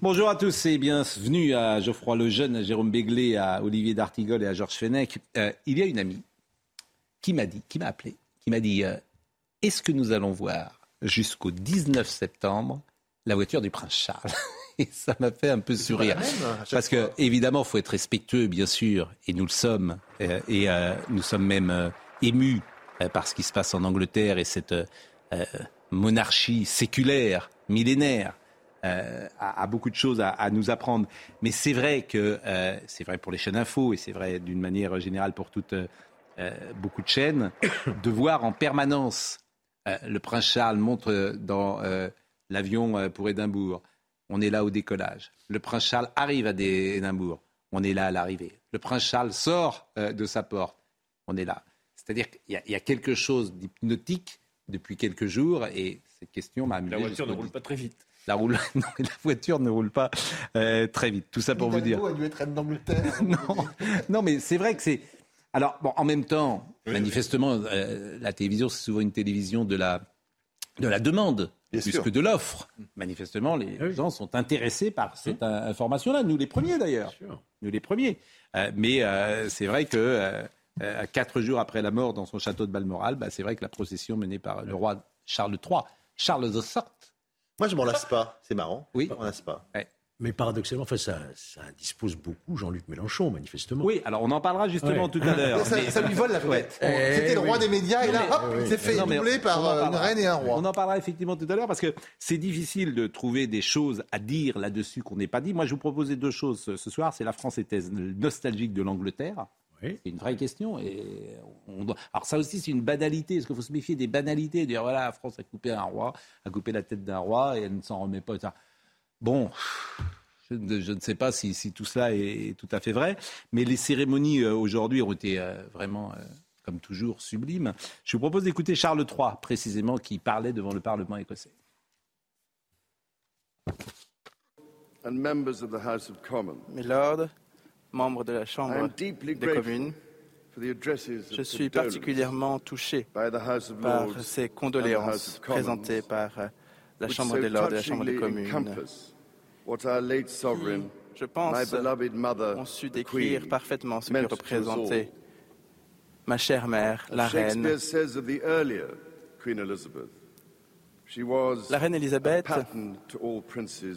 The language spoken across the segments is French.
Bonjour à tous et bienvenue à Geoffroy Lejeune, à Jérôme Béglé, à Olivier D'Artigol et à Georges Fenech. Euh, il y a une amie qui m'a dit, qui m'a appelé, qui m'a dit euh, Est-ce que nous allons voir jusqu'au 19 septembre la voiture du prince Charles Et ça m'a fait un peu sourire. Parce que, évidemment, il faut être respectueux, bien sûr, et nous le sommes. euh, et euh, nous sommes même euh, émus par ce qui se passe en Angleterre et cette monarchie séculaire, millénaire. Euh, a, a beaucoup de choses à, à nous apprendre. Mais c'est vrai que euh, c'est vrai pour les chaînes info et c'est vrai d'une manière générale pour toutes euh, euh, beaucoup de chaînes, de voir en permanence euh, le prince Charles monte euh, dans euh, l'avion euh, pour Édimbourg. On est là au décollage. Le prince Charles arrive à des- Édimbourg. On est là à l'arrivée. Le prince Charles sort euh, de sa porte. On est là. C'est-à-dire qu'il y, a- il y a quelque chose d'hypnotique depuis quelques jours et cette question m'a amusé. La voiture ne roule pas très vite. La, roule... non, la voiture ne roule pas euh, très vite. Tout ça pour vous dire. a dû être reine d'Angleterre. non, non, mais c'est vrai que c'est. Alors, bon, en même temps, manifestement, euh, la télévision, c'est souvent une télévision de la, de la demande Bien plus sûr. que de l'offre. Manifestement, les gens sont intéressés par cette euh, information-là. Nous, les premiers d'ailleurs. Nous, les premiers. Euh, mais euh, c'est vrai que. euh, quatre jours après la mort dans son château de Balmoral, bah, c'est vrai que la procession menée par le roi Charles III, Charles de Sorte, Moi, je m'en lasse pas. C'est marrant. Oui. Je m'en lasse pas. Mais paradoxalement, enfin, ça, ça dispose beaucoup Jean-Luc Mélenchon, manifestement. Oui, alors on en parlera justement Ouais. tout à l'heure. Ça, Mais- ça lui vole la vedette. Eh C'était le roi oui. des médias et là, hop, il s'est fait Non, doubler par on en euh, une reine et un roi. On en parlera effectivement tout à l'heure parce que c'est difficile de trouver des choses à dire là-dessus qu'on n'ait pas dit. Moi, je vous proposais deux choses ce- ce soir. C'est la France était nostalgique de l'Angleterre. Oui. C'est une vraie question. Et on doit... Alors ça aussi, c'est une banalité. Est-ce qu'il faut se méfier des banalités Dire voilà, la France a coupé un roi, a coupé la tête d'un roi et elle ne s'en remet pas. Bon, je, ne- je ne sais pas si, si tout cela est tout à fait vrai, mais les cérémonies euh, aujourd'hui ont été euh, vraiment, euh, comme toujours, sublimes. Je vous propose d'écouter Charles III, précisément, qui parlait devant le Parlement écossais. and membres de la I Chambre des communes, je suis particulièrement touché by the House of par ces condoléances présentées par euh, la Chambre des lords et la Chambre des communes. encompass what our late sovereign, Je pense, ont su décrire parfaitement ce que représentait ma chère mère, la reine. La reine Elisabeth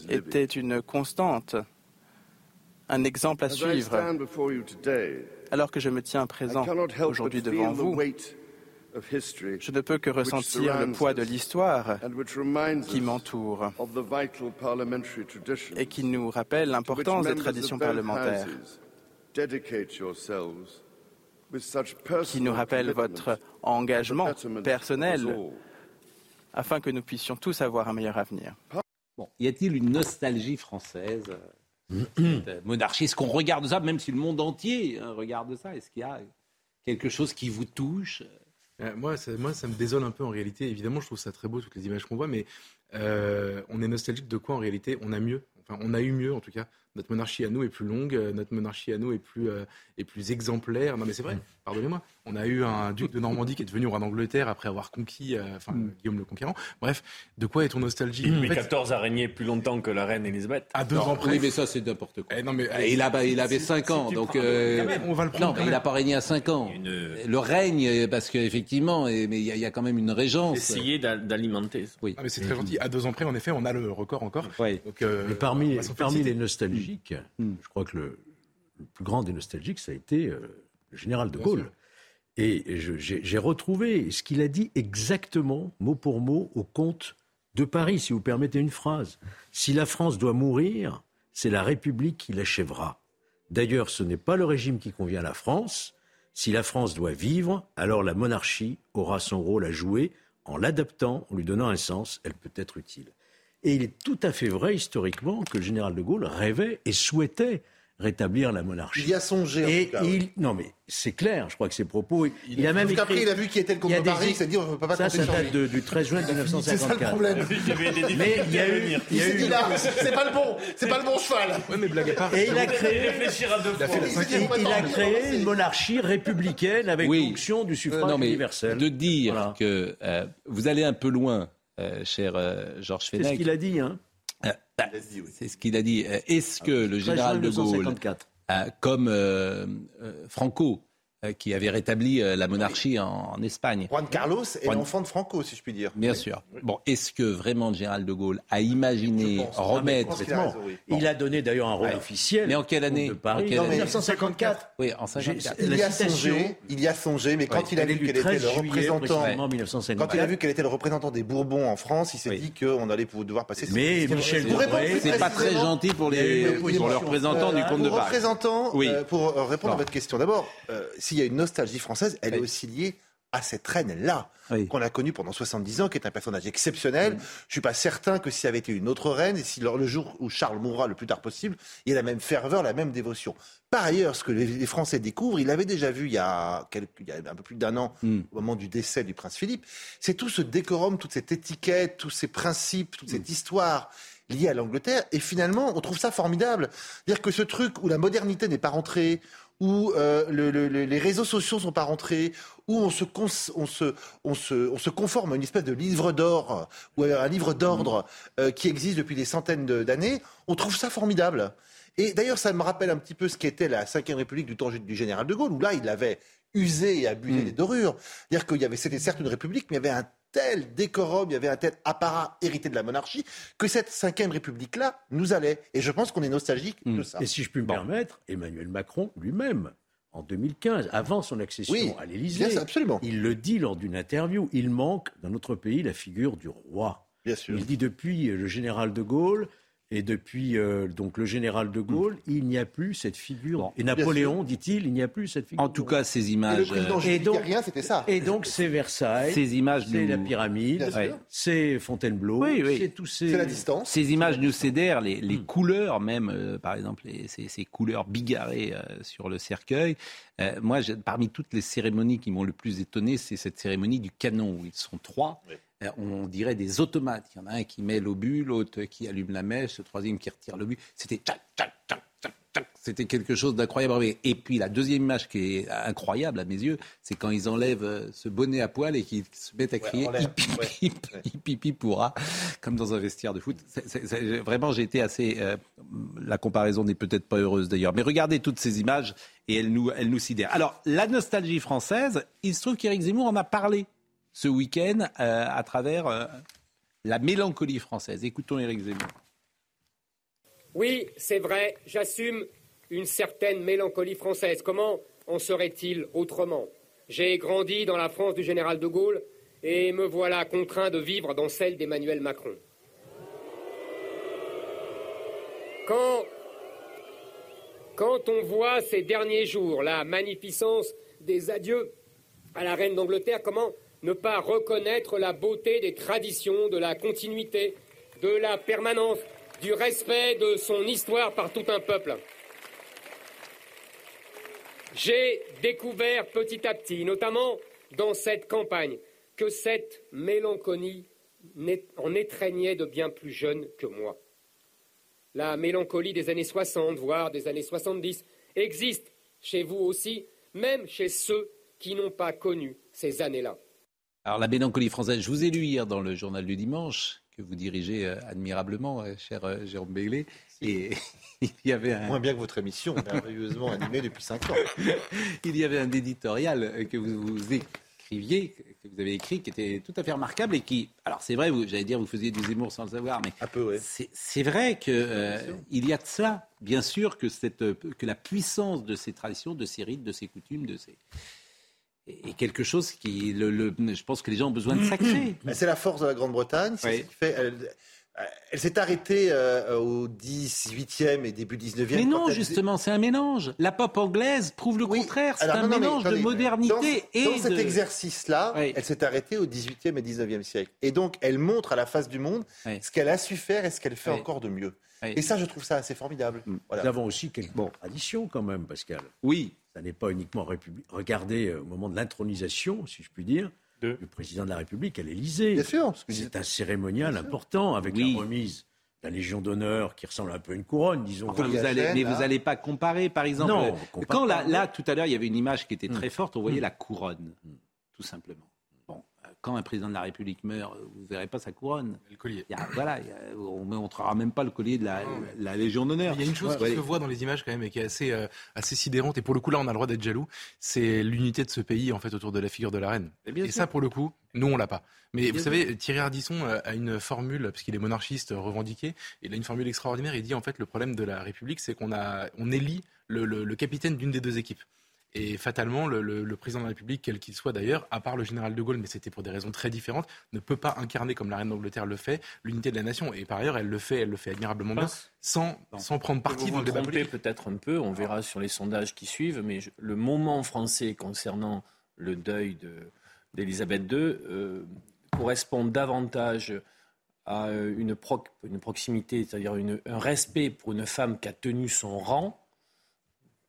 était une constante, un exemple à suivre. stand before you today, Alors que je me tiens présent aujourd'hui devant vous, je ne peux que ressentir le poids de l'histoire qui m'entoure et qui nous rappelle l'importance des traditions parlementaires, qui nous rappelle votre engagement personnel afin que nous puissions tous avoir un meilleur avenir. Bon, y a-t-il une nostalgie française euh, monarchie Est-ce qu'on regarde ça, même si le monde entier euh, regarde ça? Est-ce qu'il y a quelque chose qui vous touche? Euh, moi, ça, moi, ça me désole un peu en réalité. Évidemment, je trouve ça très beau, toutes les images qu'on voit, mais euh, on est nostalgique de quoi en réalité? On a mieux. Enfin, on a eu mieux en tout cas. Notre monarchie à nous est plus longue, euh, notre monarchie à nous est plus, euh, est plus exemplaire. Non, mais c'est vrai, pardonnez-moi. On a eu un duc de Normandie qui est devenu roi d'Angleterre après avoir conquis, euh, enfin, Guillaume le Conquérant. Bref, de quoi est-on nostalgique En Louis fait, XIV a régné plus longtemps que la reine Elisabeth. À deux Non, ans près. Oui, mais ça, c'est n'importe quoi. Eh, non, mais, Et il, a, il avait si- 5 si ans, donc... prends- euh, Quand même, on va le prendre non, mais il n'a pas régné à 5 ans. Une- Le règne, parce qu'effectivement, mais il y, a- il y a quand même une régence. Essayer d'a- d'alimenter. Oui. Ah, mais c'est très gentil. À deux ans près, en effet, on a le record encore. Oui. Donc, euh, Mais parmi, parmi les nostalgiques, je crois que le, le plus grand des nostalgiques, ça a été euh, le général de Bien Gaulle. sûr. Et j'ai retrouvé ce qu'il a dit exactement, mot pour mot, au comte de Paris, si vous permettez une phrase. Si la France doit mourir, c'est la République qui l'achèvera. D'ailleurs, ce n'est pas le régime qui convient à la France. Si la France doit vivre, alors la monarchie aura son rôle à jouer en l'adaptant, en lui donnant un sens, elle peut être utile. Et il est tout à fait vrai historiquement que le général de Gaulle rêvait et souhaitait rétablir la monarchie. Il y a songé, en Et tout cas, ouais. il, non mais c'est clair, je crois que ses propos, il, a même écrit- il a vu qui était le il y a contre des- Paris, il s'est dit on ne peut pas ça, ça date de- du 13 juin C'est ça le 1954. problème. Mais il y a eu, il y Il a s'est eu- dit là, c'est pas le bon, c'est pas le bon cheval. Ouais, mais blague à part. et il a créé, Il a créé une monarchie républicaine avec Oui. fonction du Euh, suffrage non, mais universel. de dire Voilà. que euh, vous allez un peu loin, cher euh, Georges C'est ce Fenech. qu'il a dit, hein. Euh, bah, c'est ce qu'il a dit. Euh, Est-ce que le 13 général de Gaulle, 1954. euh, comme euh, euh, Franco, euh, qui avait rétabli euh, la monarchie en, en Espagne, Juan Carlos est Juan- l'enfant de Franco, si je puis dire. bien sûr. Bon, est-ce que vraiment général de Gaulle a imaginé pense. remettre qu'il a raison, oui. Il a donné d'ailleurs un rôle Ouais. officiel. Mais en quelle année. En quelle En année 1954. Oui, en 54. Il y a songé, il y a songé, mais quand il a vu du quel était 13 le juillet, représentant, quand 1954. il a vu quel était le représentant des Bourbons en France, il s'est Oui. dit qu'on allait pouvoir devoir passer. Mais Michel C'est pas très gentil pour Il les, une pour opposition. le représentant du Euh, comte de pour Paris. représentant, Oui. euh, pour euh, répondre à votre question, d'abord, euh, s'il y a une nostalgie française, elle est aussi liée à cette reine-là, Oui. qu'on a connue pendant 70 ans, qui est un personnage exceptionnel. Je suis pas certain que si ça avait été une autre reine, et si le jour où Charles mourra le plus tard possible, il y a la même ferveur, la même dévotion. Par ailleurs, ce que les Français découvrent, il l'avait déjà vu il y, a quelques- il y a un peu plus d'un an, Mm. au moment du décès du prince Philippe, c'est tout ce décorum, toute cette étiquette, tous ces principes, toute cette histoire liée à l'Angleterre. Et finalement, on trouve ça formidable. Dire que ce truc où la modernité n'est pas rentrée, où euh, le- le- le- les réseaux sociaux sont pas rentrés, où on se, on, se, on, se, on se conforme à une espèce de livre d'or, ou à un livre d'ordre euh, qui existe depuis des centaines d'années, on trouve ça formidable. Et d'ailleurs, ça me rappelle un petit peu ce qu'était la Ve République du temps du général de Gaulle, où là, il avait usé et abusé des dorures. C'est-à-dire qu'il y avait, c'était certes une république, mais il y avait un tel décorum, il y avait un tel apparat hérité de la monarchie, que cette Ve République-là nous allait. Et je pense qu'on est nostalgique de ça. Et si je puis me permettre, Emmanuel Macron lui-même, en 2015, avant son accession Oui, à l'Élysée, il le dit lors d'une interview, il manque dans notre pays la figure du roi. Bien sûr. Il dit depuis euh, le général de Gaulle et depuis euh, donc le général de Gaulle, il n'y a plus cette figure. Bon, et Napoléon, dit-il, il n'y a plus cette figure. En tout cas, ces Et le images, président euh, et donc- rien, c'était ça. Et donc c'est Versailles, ces images c'est nous, la pyramide, c'est Fontainebleau, Oui, oui. c'est tous ces. La distance. Ces images nous cédèrent, les, les Hmm. couleurs même, euh, par exemple, les- ces, ces couleurs bigarrées euh, sur le cercueil. Euh, moi, parmi toutes les cérémonies qui m'ont le plus étonné, c'est cette cérémonie du canon, où ils sont trois. Euh, on dirait des automates. Il y en a un qui met l'obus, l'autre qui allume la mèche, le troisième qui retire l'obus. C'était tchac, tchac, tchac. C'était quelque chose d'incroyable. Et puis la deuxième image qui est incroyable à mes yeux, c'est quand ils enlèvent euh, ce bonnet à poil et qu'ils se mettent à crier Ouais, hip, ouais. hip, hip, hip, pourra, comme dans un vestiaire de foot. Vraiment, j'ai été assez. euh, la comparaison n'est peut-être pas heureuse d'ailleurs, mais regardez toutes ces images et elles nous, elles nous sidèrent. Alors, la nostalgie française, il se trouve qu'Éric Zemmour en a parlé ce week-end euh, à travers euh, la mélancolie française. Écoutons Éric Zemmour. Oui, c'est vrai, j'assume une certaine mélancolie française. Comment en serait-il autrement? J'ai grandi dans la France du général de Gaulle et me voilà contraint de vivre dans celle d'Emmanuel Macron. Quand, quand on voit ces derniers jours la magnificence des adieux à la reine d'Angleterre, comment ne pas reconnaître la beauté des traditions, de la continuité, de la permanence, du respect de son histoire par tout un peuple J'ai découvert petit à petit, notamment dans cette campagne, que cette mélancolie en étreignait de bien plus jeunes que moi. La mélancolie des années 60, voire des années 70, existe chez vous aussi, même chez ceux qui n'ont pas connu ces années-là. Alors, la mélancolie française, je vous ai lu hier dans le journal du dimanche, que vous dirigez euh, admirablement, euh, cher euh, Jérôme Béglé, et il y avait un, Moins bien que votre émission, merveilleusement animée depuis 5 ans. il y avait un éditorial que vous, vous écriviez, que vous avez écrit, qui était tout à fait remarquable et qui, alors c'est vrai, vous- j'allais dire, vous faisiez du Zemmour sans le savoir, mais Un peu, ouais. c'est vrai que euh, il y a de ça, bien sûr, que, cette, que la puissance de ces traditions, de ces rites, de ces coutumes, de ces est quelque chose qui, le, le- je pense que les gens ont besoin de sacré. Mais C'est la force de la Grande-Bretagne. C'est Oui. ce qui fait. elle- Elle s'est arrêtée euh, au 18e et début 19e. Mais non, justement, c'est un mélange. La pop anglaise prouve le Oui. contraire. C'est un non, non, mais mélange de modernité dans, et dans cet de... exercice-là, Oui. elle s'est arrêtée au 18e et 19e siècle. Et donc, elle montre à la face du monde Oui. ce qu'elle a su faire et ce qu'elle fait Oui. encore de mieux. Oui. Et ça, je trouve ça assez formidable. Voilà. Nous avons aussi quelques traditions quand même, Pascal. Oui, Ça n'est pas uniquement républi- Regardez euh, au moment de l'intronisation, si je puis dire, De- du président de la République à l'Élysée. Bien sûr. ce que je C'est un cérémonial important avec Oui. la remise de la Légion d'honneur qui ressemble un peu à une couronne, disons. Enfin, vous allez, mais vous n'allez pas comparer, par exemple. Non, euh, quand là. Hmm. là, tout à l'heure, il y avait une image qui était très forte, on voyait la couronne, tout simplement. Quand un président de la République meurt, vous ne verrez pas sa couronne. Le collier. Il y a- voilà, il y a- on ne montrera même pas le collier de la, la Légion d'honneur. Il y a une chose Ouais, qui ouais. se voit dans les images quand même et qui est assez, euh, assez sidérante. Et pour le coup, là, on a le droit d'être jaloux. C'est l'unité de ce pays en fait autour de la figure de la reine. Et ça, pour le coup, nous, on l'a pas. Mais vous savez, Thierry Ardisson euh, a une formule, parce qu'il est monarchiste revendiqué, il a une formule extraordinaire. Il dit en fait, le problème de la République, c'est qu'on a, on élit le, le- le capitaine d'une des deux équipes. Et fatalement, le, le- le président de la République, quel qu'il soit d'ailleurs, à part le général de Gaulle, mais c'était pour des raisons très différentes, ne peut pas incarner, comme la reine d'Angleterre le fait, l'unité de la nation. Et par ailleurs, elle le fait, elle le fait admirablement bien, sans, sans prendre parti dans le débat politique. peut-être un peu, on verra sur les sondages qui suivent, mais je- le moment français concernant le deuil de- d'Élisabeth II euh, correspond davantage à euh, une, proximité, c'est-à-dire un respect pour une femme qui a tenu son rang,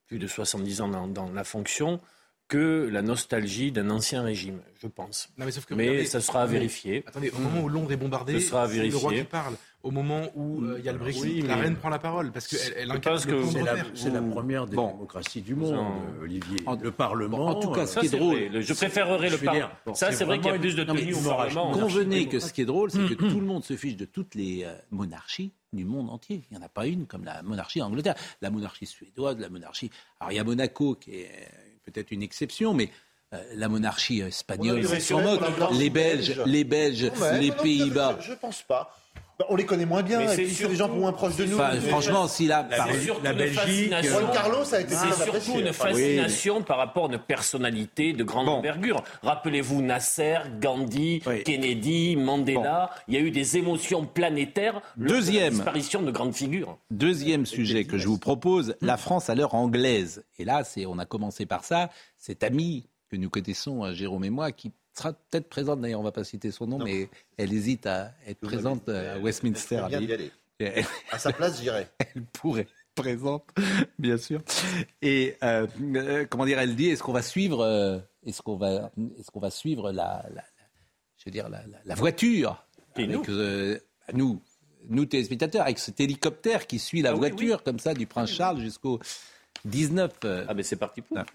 plus de 70 ans dans, dans la fonction, que la nostalgie d'un ancien régime, je pense. Non, mais sauf que Mais regardez, ça sera à vérifier. Attendez, au moment où Londres est bombardé, Ce sera à c'est le roi vérifier. qui parle. Au moment où euh, il y a le Brexit, Oui, la reine prend la parole parce qu'elle elle Je incarne pense le que C'est la, première des Bon. démocraties du monde, en- Olivier. en- le Parlement. bon, en tout cas, euh, ce Ça, qui est c'est drôle, vrai. Je préférerais le Parlement. bon, Ça, c'est vrai qu'il y a plus de tenue au Parlement. Convenez que ce qui est drôle, c'est que tout le monde se fiche de toutes les euh, monarchies du monde entier. Il n'y en a pas une comme la monarchie d'Angleterre. La monarchie suédoise, la monarchie. Alors il y a Monaco qui est peut-être une exception, mais euh, la monarchie espagnole, s'en moque. Les Belges, belge. les Belges, Ouais, les non, Pays-Bas. Je, je pense pas. Bah, on les connaît moins bien, Mais et c'est puis c'est des gens moins proches de nous. Enfin, Mais- franchement, si la, La, la Belgique. Juan Carlos a été C'est surtout apprécié. une fascination par rapport à une personnalité de grande Bon. envergure. Rappelez-vous Nasser, Gandhi, Oui. Kennedy, Mandela. Il y a eu des émotions planétaires. de Deuxième. disparition de grandes figures. Deuxième sujet que je vous propose, Hmm. la France à l'heure anglaise. Et là, c'est, on a commencé par ça. Cette amie que nous connaissons, euh, Jérôme et moi, qui sera peut-être présente, d'ailleurs, on ne va pas citer son nom, mais elle hésite à être présente euh, à Westminster. D'y Abbey. aller. Et Elle, À sa place, j'irai. elle pourrait être présente, bien sûr. Et euh, euh, comment dire, elle dit, est-ce qu'on va suivre, euh, est-ce qu'on va, est-ce qu'on va suivre la, la- la- je veux dire, la, voiture Et avec, euh, nous, nous téléspectateurs, avec cet hélicoptère qui suit la Ah oui, voiture comme ça du Prince Charles jusqu'au 19. euh, Ah ben c'est parti pour. Ah.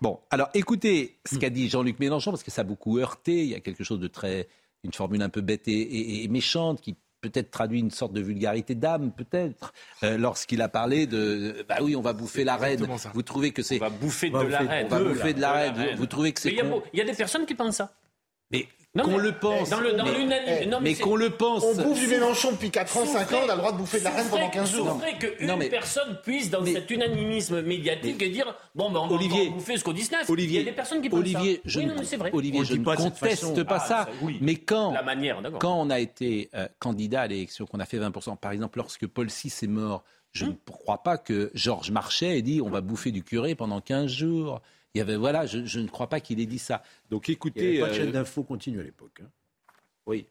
Bon, alors écoutez ce qu'a dit Jean-Luc Mélenchon, parce que ça a beaucoup heurté. Il y a quelque chose de très. une formule un peu bête et, et- et méchante qui peut-être traduit une sorte de vulgarité d'âme, peut-être, euh, lorsqu'il a parlé de. Bah oui, on va bouffer la reine. ça. Vous trouvez que c'est. On va bouffer de la reine. On va bouffer de la reine. Vous- trouvez que c'est Mais il y y a des personnes qui pensent ça. Mais qu'on mais- le pense. Dans le- dans mais eh, mais c'est- qu'on le pense. On bouffe du Mélenchon depuis 4 ans, 5 ans, on a le droit de bouffer de la reine pendant Souffrez- 15 jours. souffrez qu'une Non, mais- personne puisse, dans mais- cet unanimisme médiatique, dire bon, ben, on Olivier- bouffer jusqu'au 19. Olivier, Il y a des personnes qui pensent Olivier, ça. je oui, ne, non, mais c'est vrai. Olivier, On je le dit ne pas de cette conteste pas Ah, ça. Mais quand, La manière, d'accord. quand on a été euh, candidat à l'élection, qu'on a fait 20%, par exemple, lorsque Paul VI est mort, je Hum. ne crois pas que Georges Marchais ait dit on va bouffer du curé pendant 15 jours. Il y avait, voilà, je, je ne crois pas qu'il ait dit ça. Donc Il n'y écoutez. avait pas de euh, chaîne d'info continue à l'époque. hein. oui.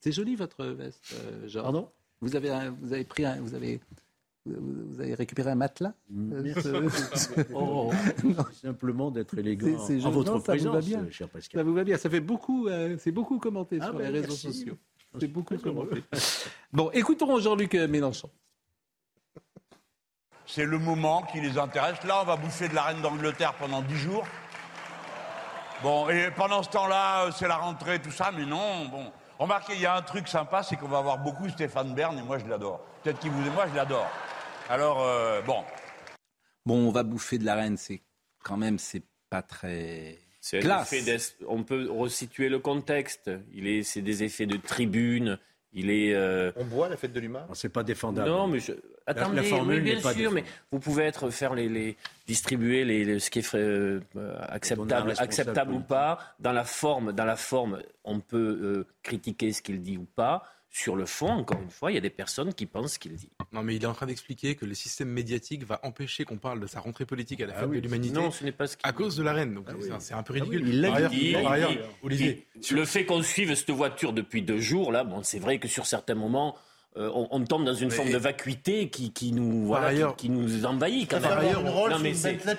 C'est joli votre veste, euh, Georges. Pardon? Vous avez, un- vous avez pris un, vous avez, vous avez récupéré un matelas? Euh, ce- Oh, simplement d'être élégant C'est- c'est en joli. votre Non, ça vous va présence, bien. euh, cher Ça Pascal. vous va bien, ça fait beaucoup, euh, c'est beaucoup commenté Ah sur ben, les réseaux merci. sociaux. C'est beaucoup commenté. Bon, écoutons Jean-Luc euh, Mélenchon. C'est le moment qui les intéresse. Là, on va bouffer de la reine d'Angleterre pendant dix jours. Bon, et pendant ce temps-là, euh, c'est la rentrée, tout ça, mais non, bon. Remarquez, il y a un truc sympa, c'est qu'on va avoir beaucoup Stéphane Bern, et moi, je l'adore. Peut-être qu'il vous et moi, je l'adore. Alors, euh, bon. Bon, on va bouffer de la reine, c'est quand même, c'est pas très C'est on peut resituer le contexte. Il est, c'est des effets de tribune Il est. euh, On boit la fête de l'humain? C'est pas défendable. Non, mais je... attendez, la formule oui, bien pas sûr, mais vous pouvez être faire les, les distribuer les, les- ce qui est euh, euh, acceptable, acceptable ou pas. Dans la forme, dans la forme, on peut euh, critiquer ce qu'il dit ou pas. Sur le fond, encore une fois, il y a des personnes qui pensent ce qu'il dit. Non, mais il est en train d'expliquer que le système médiatique va empêcher qu'on parle de sa rentrée politique à la Ah oui. de l'humanité Non, ce n'est pas ce qu'il à cause de la reine. Donc Ah c'est oui. un- c'est un peu Ah ridicule. oui, il l'a ailleurs, dit, il. Olivier, Le fait qu'on suive cette voiture depuis deux jours, là, bon, c'est vrai que sur certains moments, euh, on, on tombe dans une Mais- forme de vacuité qui, qui nous, voilà, ailleurs- qui, qui nous envahit quand Par même. ailleurs, non, mais,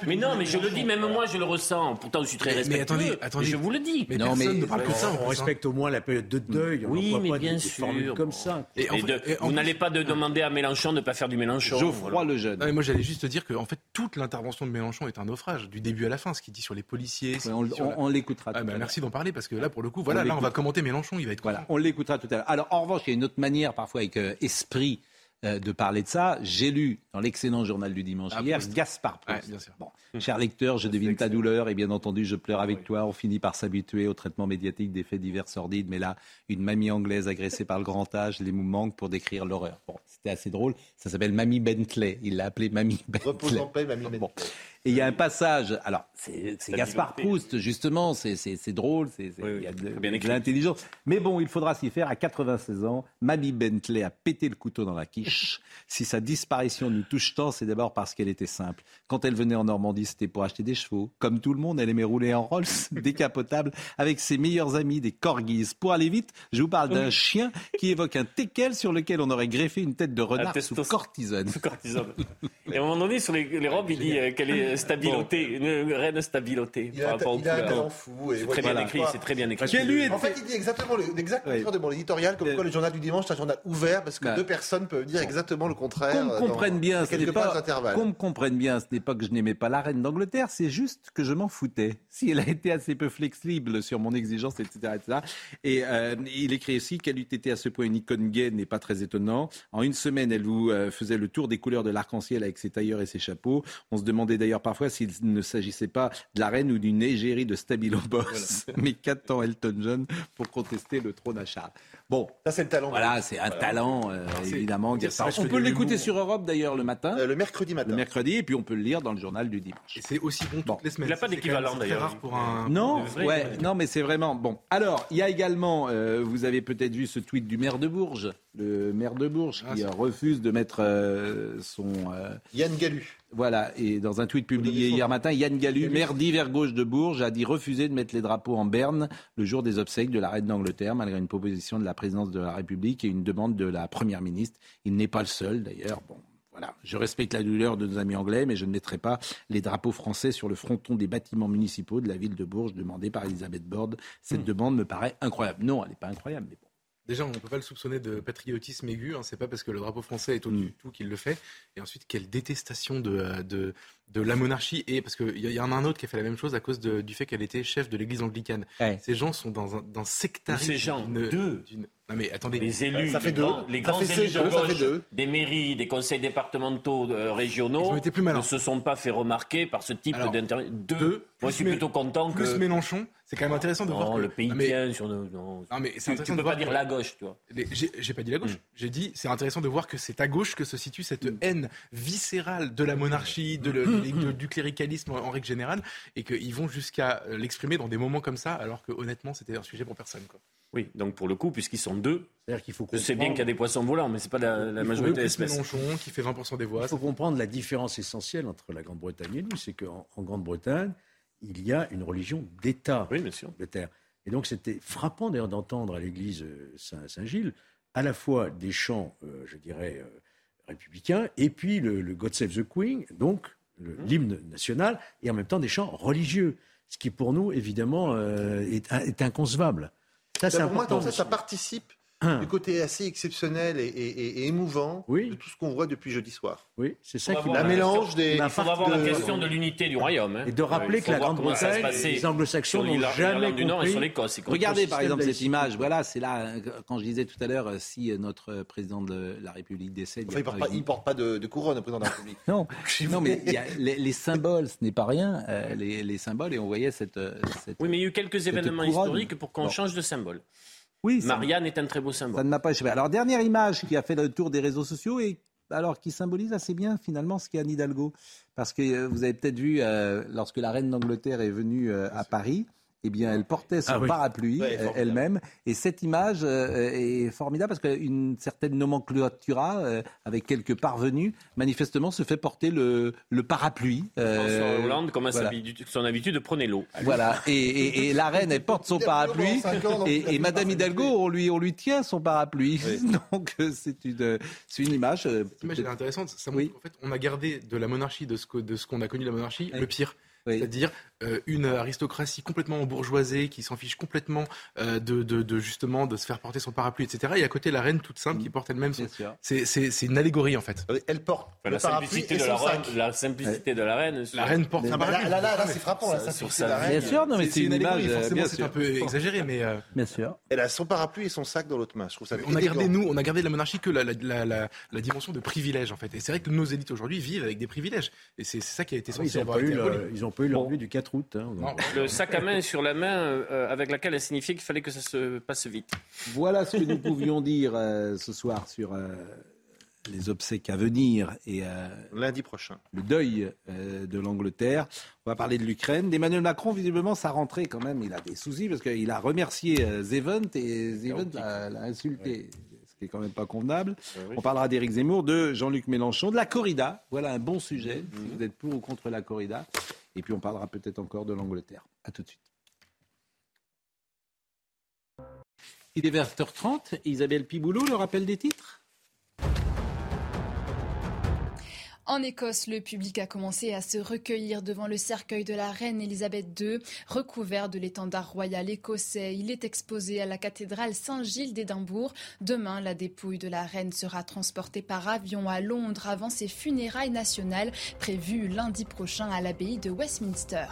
mais non, mais je le dis, même moi, je le ressens. Pourtant, je suis très Mais- mais respectueux. attendez, attendez. mais je vous le dis. mais Non, personne mais- ne parle que ça. On respecte au moins la période de deuil. Oui, mais pas bien sûr. comme ça. Et en Et fait- de- et en vous n'allez pas de demander à Mélenchon de ne pas faire du Mélenchon. Geoffroy voilà. le jeune. Non, mais moi, j'allais juste te dire que en fait, toute l'intervention de Mélenchon est un naufrage, du début à la fin, ce qu'il dit sur les policiers. Ouais, on on- on l'écoutera. Ah, tout bah, à l'heure. merci d'en parler parce que là, pour le coup, voilà, là, on va commenter Mélenchon, il va être Voilà, on l'écoutera tout à l'heure. Alors, en revanche, il y a une autre manière, parfois avec euh, esprit, euh, de parler de ça. J'ai lu dans l'excellent journal du dimanche Ah, hier Proust. Gaspard Proust. Ouais, bien sûr. Bon, cher lecteur, je devine ta douleur et bien entendu, je pleure avec toi. On finit par s'habituer au traitement médiatique des faits divers sordides, mais là, une mamie anglaise agressée par le grand âge, les mots manquent pour décrire l'horreur. Bon, c'était assez drôle. Ça s'appelle Mamie Bentley. Il l'a appelée Mamie Repose Bentley. en paix, mamie. Bon. Et il y a un passage, alors c'est Gaspard Proust, justement, c'est- drôle, c'est- Oui, oui, il y a de, l'intelligence. Mais bon, il faudra s'y faire. À 96 ans, Mamie Bentley a pété le couteau dans la quiche. Si sa disparition nous touche tant, c'est d'abord parce qu'elle était simple. Quand elle venait en Normandie, c'était pour acheter des chevaux. Comme tout le monde, elle aimait rouler en Rolls décapotable avec ses meilleurs amis, des corgis. Pour aller vite, je vous parle d'un chien qui évoque un teckel sur lequel on aurait greffé une tête de renard sous cortisone. Sous cortisone. Et à un moment donné, sur les, les robes, il dit euh, qu'elle est stabilotée, une reine stabilotée Il par a, rapport aux il a un couleurs. talent fou. et C'est très bien Voilà. écrit, c'est très bien écrit. Qui lui est- En fait, il dit exactement le, l'exact Oui. de mon éditorial, comme Euh, quoi le journal du dimanche, c'est un journal ouvert, parce que bah. deux personnes peuvent dire exactement le contraire. Qu'on me euh, comprenne bien, ce n'est pas qu'on me comprenne bien, ce n'est pas que je n'aimais pas la reine d'Angleterre, c'est juste que je m'en foutais. Si elle a été assez peu flexible sur mon exigence, etc., etc. Et euh, il écrit aussi qu'elle eût été à ce point une icône gay n'est pas très étonnant. En une semaine, elle vous euh, faisait le tour des couleurs de l'arc-en-ciel avec ses tailleurs et ses chapeaux. On se demandait d'ailleurs parfois s'il ne s'agissait pas de la reine ou d'une égérie de Stabilo Boss. Mais qu'attend Elton John pour contester le trône à Charles? Bon, Ça, c'est le talent. voilà, c'est un talent, euh, évidemment. ça On peut l'écouter sur Europe d'ailleurs le matin, Euh, le mercredi matin. le mercredi, et puis on peut le lire dans le journal du dimanche. Et c'est aussi bon toutes Bon. les semaines. Il a pas d'équivalent, d'ailleurs. rare pour un. Non, ouais, non, mais c'est vraiment bon. Alors, il y a également, euh, vous avez peut-être vu ce tweet du maire de Bourges, le maire de Bourges Ah, qui refuse de mettre euh, son euh, Yann Galu. voilà. Et dans un tweet publié hier matin, Yann Gallu, Gallu. maire d'hiver gauche de Bourges, a dit refuser de mettre les drapeaux en berne le jour des obsèques de la reine d'Angleterre, malgré une proposition de la présidence de la République et une demande de la première ministre. Il n'est pas le seul, d'ailleurs. Bon. Voilà. Je respecte la douleur de nos amis anglais, mais je ne mettrai pas les drapeaux français sur le fronton des bâtiments municipaux de la ville de Bourges, demandé par Elisabeth Borde. Cette demande me paraît incroyable. Non, elle n'est pas incroyable, mais bon. Déjà, on ne peut pas le soupçonner de patriotisme aigu. Hein. C'est pas parce que le drapeau français est au-dessus Mm. de tout qu'il le fait. Et ensuite, quelle détestation de, euh, de, de la monarchie. Et parce qu'il y, y en a un autre qui a fait la même chose à cause de- du fait qu'elle était chef de l'église anglicane. Ouais. Ces gens sont dans un dans sectarisme. Ces gens, deux. Non mais attendez. Les élus, Ça fait les deux. grands, les élus de gauche deux. des mairies, des conseils départementaux, euh, régionaux, plus ne se sont pas fait remarquer par ce type d'intervention. Deux, deux, moi je plus suis plutôt content Plus que... Mélenchon, c'est quand même intéressant de voir Non, que le pays Non, mais- tient sur nos... Non, mais c'est intéressant tu de peux voir pas dire que- la gauche, tu vois. Les- J'ai pas dit la gauche. Mm. J'ai dit c'est intéressant de voir que c'est à gauche que se situe cette haine viscérale de la monarchie, de le- Mm. de- du cléricalisme en règle générale, et qu'ils vont jusqu'à euh, l'exprimer dans des moments comme ça, alors que honnêtement c'était un sujet pour personne. Quoi. Oui, donc pour le coup, puisqu'ils sont deux, C'est-à-dire qu'il faut je sais bien qu'il y a des poissons volants, mais c'est pas la, la majorité plus d'espèces. Mélenchon qui fait 20% des voix. Il faut comprendre la différence essentielle entre la Grande-Bretagne et nous, c'est qu'en en Grande-Bretagne, il y a une religion d'État. Oui, bien sûr. Angleterre. Et donc c'était frappant d'ailleurs d'entendre à l'église euh, Saint- Saint-Gilles à la fois des chants, euh, je dirais, euh, républicains, et puis le, le God Save the Queen, donc Mmh. l'hymne national, et en même temps des chants religieux, ce qui pour nous, évidemment, euh, est, est inconcevable. Ça, c'est pour moi, important. comme ça, ça participe. Du côté assez exceptionnel et, et- et- et émouvant Oui. de tout ce qu'on voit depuis jeudi soir. Oui, c'est ça qui la mélange des. Il faudra voir de- la question de l'unité du royaume. hein. Et de rappeler Euh, que la faut Grande-Bretagne, les anglo-saxons n'ont jamais du Nord et compris sur l'Écosse. Regardez par exemple cette image. Voilà, c'est là euh, quand je disais tout à l'heure euh, si euh, notre président de la République décède. Enfin, a il porte par pas, il exemple- porte pas de, de couronne au président de la République. Non, non, mais il y a les, les symboles, ce n'est pas rien. euh, les, les symboles, et on voyait cette. euh, cette- Oui, mais il y a eu quelques événements couronne. historiques pour qu'on Bon. change de symbole. Oui, ça- Marianne est un très beau Ça symbole. ne m'a pas échappé. Alors, dernière image qui a fait le tour des réseaux sociaux et alors qui symbolise assez bien finalement ce qu'est Anne Hidalgo. Parce que euh, vous avez peut-être vu, euh, lorsque la reine d'Angleterre est venue euh, à Paris, eh bien, elle portait son Ah oui. parapluie Ouais, euh, elle-même. Et cette image euh, est formidable parce qu'une certaine nomenclatura, euh, avec quelques parvenus, manifestement se fait porter le, le parapluie. euh, François Hollande, comme à voilà. son habitude, prenait l'eau. Voilà, et, et- et la reine, elle porte son parapluie, et, Madame Hidalgo, on lui, on lui tient son parapluie. Donc euh, c'est une, c'est une image. euh, Cette image est intéressante. Ça Oui. qu'en fait, on a gardé de la monarchie, de ce que- de ce qu'on a connu de la monarchie, Oui. le pire. Oui. C'est-à-dire euh, une aristocratie complètement bourgeoisée qui s'en fiche complètement euh, de, de, de, justement de se faire porter son parapluie, etc. Et à côté la reine toute simple qui porte elle-même son. C'est c'est- c'est une allégorie en fait. Elle porte Enfin, le la parapluie simplicité, et de son la, reine, sac. la simplicité de la reine. La reine porte Mais un parapluie. là, là, là, c'est frappant, la Sur simplicité sa la reine. Bien sûr, non, mais c'est une allégorie, image, euh, Forcément, c'est un peu exagéré, mais euh, Bien sûr. Elle a son parapluie et son sac dans l'autre main. Je trouve ça on a gardé nous, on a gardé de la monarchie que la, la, la, la, la dimension de privilège en fait. Et c'est vrai que nos élites aujourd'hui vivent avec des privilèges. Et c'est ça qui a été Ah censé ils n'ont avoir pas, eu été aboli. le- ils ont pas eu leur but du 4 août. hein. Non. Le sac à main sur la main euh, avec laquelle elle signifiait qu'il fallait que ça se passe vite. Voilà ce que nous pouvions dire euh, ce soir sur euh, les obsèques à venir et euh, Lundi prochain. le deuil euh, de l'Angleterre. On va parler de l'Ukraine. D'Emmanuel Macron, visiblement, sa rentrée, quand même, il a des soucis parce qu'il a remercié euh, Zevent et Zevent l'a insulté. Ce qui est quand même pas convenable. On parlera d'Éric Zemmour, de Jean-Luc Mélenchon, de la corrida. Voilà un bon sujet. Si vous êtes pour ou contre la corrida. Et puis on parlera peut-être encore de l'Angleterre. À tout de suite. Il est 20h30. Isabelle Piboulot, le rappel des titres? En Écosse, le public a commencé à se recueillir devant le cercueil de la reine Elisabeth II, recouvert de l'étendard royal écossais. Il est exposé à la cathédrale Saint-Gilles d'Édimbourg. Demain, la dépouille de la reine sera transportée par avion à Londres avant ses funérailles nationales prévues lundi prochain à l'abbaye de Westminster.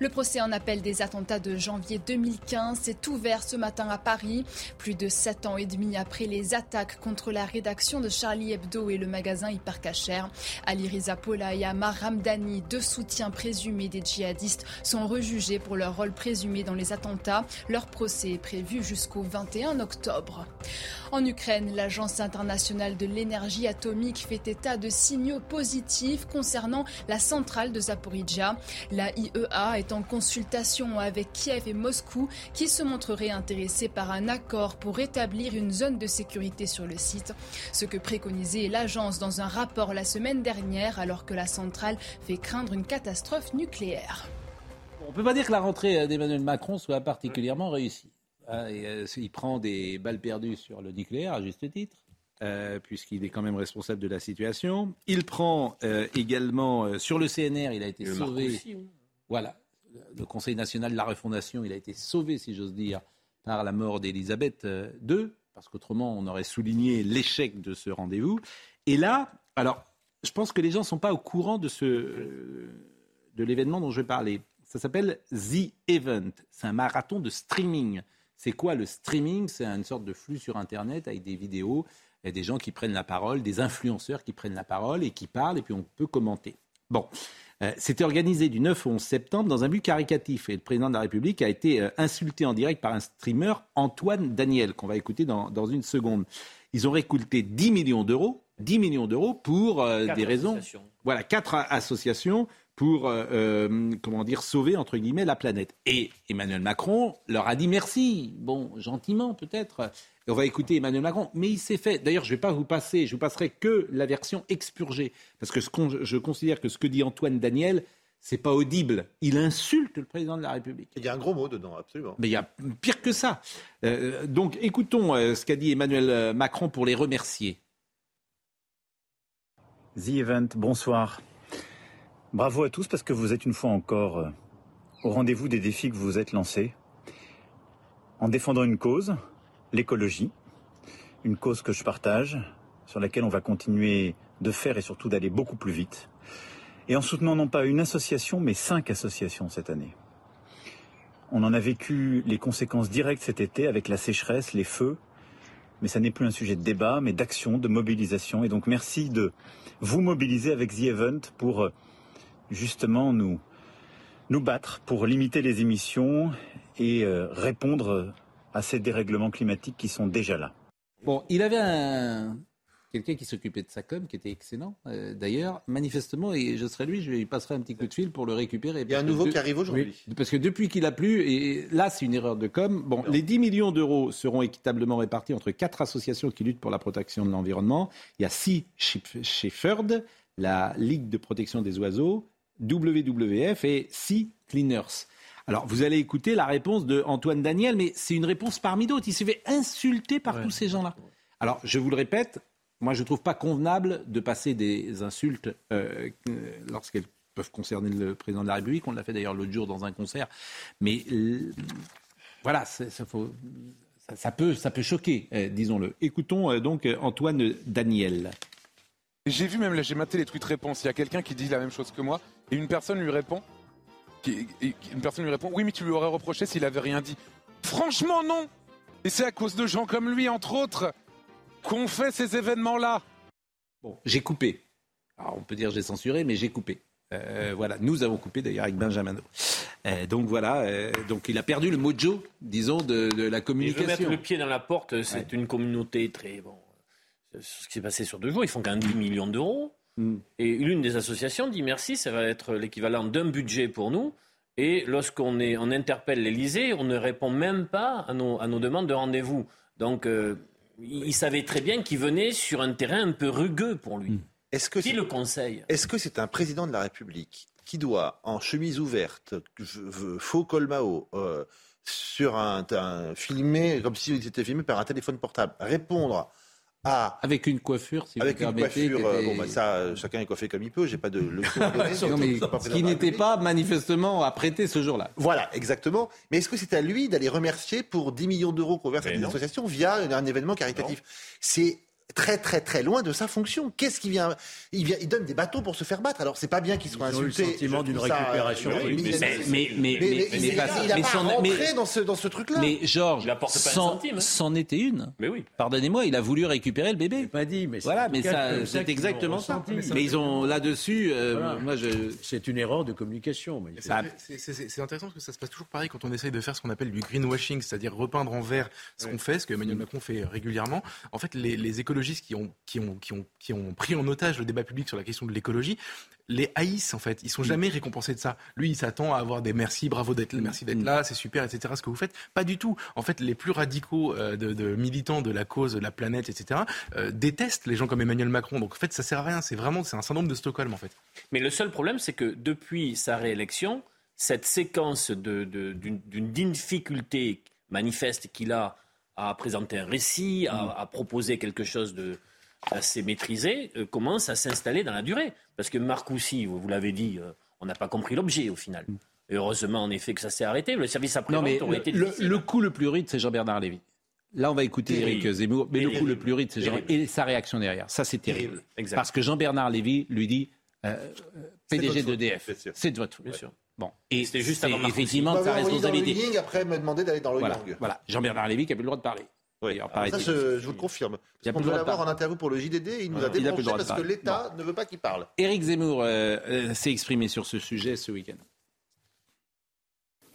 Le procès en appel des attentats de janvier 2015 s'est ouvert ce matin à Paris, plus de sept ans et demi après les attaques contre la rédaction de Charlie Hebdo et le magasin Hypercacher. Ali Riza Pola et Amar Ramdani, deux soutiens présumés des djihadistes, sont rejugés pour leur rôle présumé dans les attentats. Leur procès est prévu jusqu'au 21 octobre. En Ukraine, l'Agence internationale de l'énergie atomique fait état de signaux positifs concernant la centrale de Zaporizhia. La IEA est en consultation avec Kiev et Moscou qui se montreraient intéressés par un accord pour établir une zone de sécurité sur le site. Ce que préconisait l'agence dans un rapport la semaine dernière alors que la centrale fait craindre une catastrophe nucléaire. On ne peut pas dire que la rentrée d'Emmanuel Macron soit particulièrement réussie. Hein, euh, il prend des balles perdues sur le nucléaire, à juste titre, euh, puisqu'il est quand même responsable de la situation. Il prend euh, également euh, sur le CNR, il a été le sauvé. aussi, oui. Voilà, le Conseil national de la refondation, il a été sauvé, si j'ose dire, par la mort d'Elisabeth euh, II, parce qu'autrement on aurait souligné l'échec de ce rendez-vous. Et là, alors, je pense que les gens ne sont pas au courant de, euh, de l'événement dont je vais parler. Ça s'appelle The Event. C'est un marathon de streaming. C'est quoi le streaming? C'est une sorte de flux sur Internet avec des vidéos, des gens qui prennent la parole, des influenceurs qui prennent la parole et qui parlent, et puis on peut commenter. Bon, euh, c'était organisé du 9 au 11 septembre dans un but caricatif. Et le président de la République a été euh, insulté en direct par un streamer, Antoine Daniel, qu'on va écouter dans, dans une seconde. Ils ont récolté 10 millions d'euros, 10 millions d'euros pour euh, des raisons. associations. Voilà, quatre associations pour, comment dire, sauver, entre guillemets, la planète. Et Emmanuel Macron leur a dit merci. Bon, gentiment, peut-être. Et on va écouter Emmanuel Macron. Mais il s'est fait. D'ailleurs, je ne vais pas vous passer, je vous passerai que la version expurgée. Parce que ce je considère que ce que dit Antoine Daniel, c'est pas audible. Il insulte le président de la République. Il y a un gros mot dedans, absolument. Mais il y a pire que ça. Euh, donc, écoutons euh, ce qu'a dit Emmanuel euh, Macron pour les remercier. The Event, bonsoir. Bravo à tous parce que vous êtes une fois encore euh, au rendez-vous des défis que vous vous êtes lancés en défendant une cause, l'écologie, une cause que je partage, sur laquelle on va continuer de faire et surtout d'aller beaucoup plus vite, et en soutenant non pas une association mais cinq associations cette année. On en a vécu les conséquences directes cet été avec la sécheresse, les feux, mais ça n'est plus un sujet de débat, mais d'action, de mobilisation. Et donc merci de vous mobiliser avec The Event pour euh, justement nous, nous battre, pour limiter les émissions et euh, répondre à ces dérèglements climatiques qui sont déjà là. Bon, il avait un, quelqu'un qui s'occupait de sa com, qui était excellent euh, d'ailleurs, manifestement, et je serai lui, je lui passerai un petit coup de fil pour le récupérer. Il y a un nouveau qui arrive aujourd'hui. parce que depuis qu'il a plu, et là c'est une erreur de com, bon, les 10 millions d'euros seront équitablement répartis entre quatre associations qui luttent pour la protection de l'environnement. Il y a Sea Shepherd, la Ligue de protection des oiseaux, WWF et Sea Cleaners. Alors, vous allez écouter la réponse de Antoine Daniel, mais c'est une réponse parmi d'autres. Il s'est fait insulter par tous ces gens-là. Alors, je vous le répète, moi, je ne trouve pas convenable de passer des insultes euh, lorsqu'elles peuvent concerner le président de la République. On l'a fait d'ailleurs l'autre jour dans un concert. Mais euh, voilà, ça, peut, ça peut choquer, euh, disons-le. Écoutons donc Antoine Daniel. J'ai vu même là, j'ai maté les trucs de réponse. Il y a quelqu'un qui dit la même chose que moi et une personne lui répond. Une personne lui répond Oui, mais tu lui aurais reproché s'il avait rien dit. Franchement, non Et c'est à cause de gens comme lui, entre autres, qu'on fait ces événements-là. Bon, j'ai coupé. Alors, on peut dire j'ai censuré, mais j'ai coupé. Euh, voilà, nous avons coupé d'ailleurs avec Benjamin. Euh, donc voilà, euh, donc il a perdu le mojo, disons, de, la communication. mettre le pied dans la porte, c'est une communauté très bon ce qui s'est passé sur deux jours, ils font quand même 10 millions d'euros. Mm. Et l'une des associations dit merci, ça va être l'équivalent d'un budget pour nous. Et lorsqu'on on interpelle l'Elysée, on ne répond même pas à nos, à nos demandes de rendez-vous. Donc, euh, il, savait très bien qu'il venait sur un terrain un peu rugueux pour lui. Mm. Est-ce que qui le conseille? Est-ce que c'est un président de la République qui doit, en chemise ouverte, faux colmao, euh, sur un, un, filmé comme s'il était filmé par un téléphone portable, répondre ah. Avec une coiffure, si Avec vous une coiffure, euh, bon, bah, ça, euh, chacun est coiffé comme il peut, j'ai pas de leçon à donner. qui n'était pas manifestement apprêté ce jour-là. Voilà, exactement. Mais est-ce que c'est à lui d'aller remercier pour 10 millions d'euros qu'on verse à une association via un événement caritatif? C'est très très très loin de sa fonction. Qu'est-ce qui vient il, vient il donne des bateaux pour se faire battre. Alors c'est pas bien qu'il soit insulté. le sentiment d'une récupération. mais, mais, mais, mais, il n'a pas rentré dans ce, dans ce truc-là. Mais Georges, c'en hein. était une. Mais oui. Pardonnez-moi, il a voulu récupérer le bébé. Pas dit, mais voilà, mais ça, c'est exactement ça. Mais ils ont là-dessus, euh, moi je. C'est une erreur de communication. C'est intéressant parce que ça se passe toujours pareil quand on essaye de faire ce qu'on appelle du greenwashing, c'est-à-dire repeindre en vert ce qu'on fait, ce que Emmanuel Macron fait régulièrement. En fait, les écologistes qui ont, qui, ont, qui, ont, qui ont pris en otage le débat public sur la question de l'écologie les haïssent en fait. Ils sont mm. jamais récompensés de ça. Lui, il s'attend à avoir des merci, bravo d'être, mm. merci d'être mm. là, c'est super, etc. Ce que vous faites, pas du tout. En fait, les plus radicaux euh, de, militants de la cause de la planète, etc. Euh, détestent les gens comme Emmanuel Macron. Donc en fait, ça sert à rien. C'est vraiment, c'est un syndrome de Stockholm en fait. Mais le seul problème, c'est que depuis sa réélection, cette séquence de, d'une difficulté manifeste qu'il a à présenter un récit, à, proposer quelque chose de assez maîtrisé, euh, commence à s'installer dans la durée. Parce que Marcoussi, vous, vous l'avez dit, euh, on n'a pas compris l'objet au final. Et heureusement, en effet, que ça s'est arrêté. Le service après-vente aurait été le, le, coup le plus rude, c'est Jean-Bernard Lévy. Là, on va écouter Éric Zemmour, mais le coup le plus rude, c'est Jean et sa réaction derrière. Ça, c'est terrible. Parce que Jean-Bernard Lévy lui dit euh, PDG d'EDF, c'est de votre faute. Bon, et c'était juste avant effectivement sa responsabilité. après me demander d'aller dans le voilà, voilà. Jean-Bernard Lévy qui a plus le droit de parler. Oui, ça, je, vous le confirme. Parce on devait l'avoir en interview pour le JDD, il nous a débranché parce que l'État ne veut pas qu'il parle. Éric Zemmour euh, euh, s'est exprimé sur ce sujet ce week-end.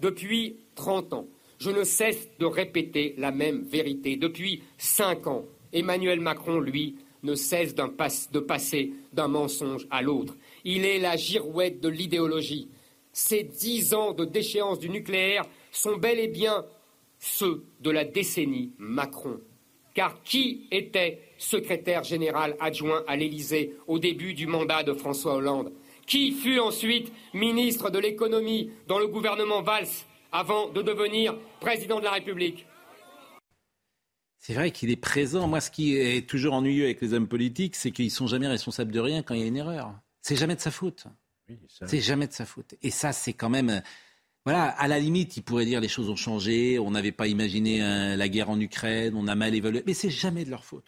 Depuis 30 ans, je ne cesse de répéter la même vérité. Depuis 5 ans, Emmanuel Macron, lui, ne cesse de passer d'un mensonge à l'autre. Il est la girouette de l'idéologie. Ces dix ans de déchéance du nucléaire sont bel et bien ceux de la décennie Macron. Car qui était secrétaire général adjoint à l'Élysée au début du mandat de François Hollande? Qui fut ensuite ministre de l'économie dans le gouvernement Valls avant de devenir président de la République? C'est vrai qu'il est présent. Moi, ce qui est toujours ennuyeux avec les hommes politiques, c'est qu'ils sont jamais responsables de rien quand il y a une erreur. C'est jamais de sa faute. C'est jamais de sa faute. Et ça, c'est quand même. Voilà, à la limite, il pourrait dire les choses ont changé, on n'avait pas imaginé euh, la guerre en Ukraine, on a mal évalué, mais c'est jamais de leur faute.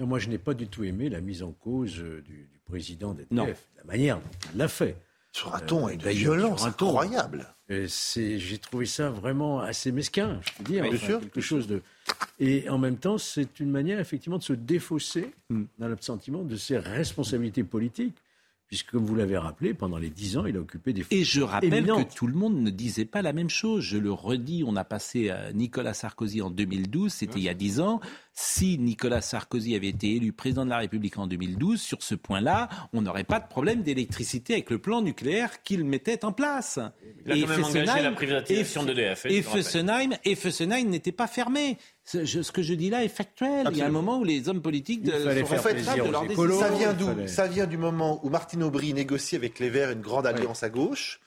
moi, je n'ai pas du tout aimé la mise en cause euh, du, président d'EDF, la manière dont il l'a fait. Sur un ton et de violence incroyable. J'ai trouvé ça vraiment assez mesquin, je peux dire. Bien sûr. Quelque chose de... Et en même temps, c'est une manière effectivement de se défausser, hmm. dans le sentiment, de ses responsabilités politiques puisque comme vous l'avez rappelé, pendant les dix ans, il a occupé des fonctions Et je rappelle éminentes. que tout le monde ne disait pas la même chose. Je le redis, on a passé à Nicolas Sarkozy en 2012, c'était il y a dix ans. Si Nicolas Sarkozy avait été élu président de la République en 2012, sur ce point-là, on n'aurait pas de problème d'électricité avec le plan nucléaire qu'il mettait en place. Il a quand même engagé la privatisation et- d'EDF, Et. Fessenheim, et Fessenheim n'était pas fermé. Ce, je- ce que je dis là est factuel. Il y a un moment où les hommes politiques de, sont faire responsables de écolos. décisions. Ça vient d'où fallait- Ça vient du moment où Martine Aubry négocie avec les Verts une grande alliance à gauche.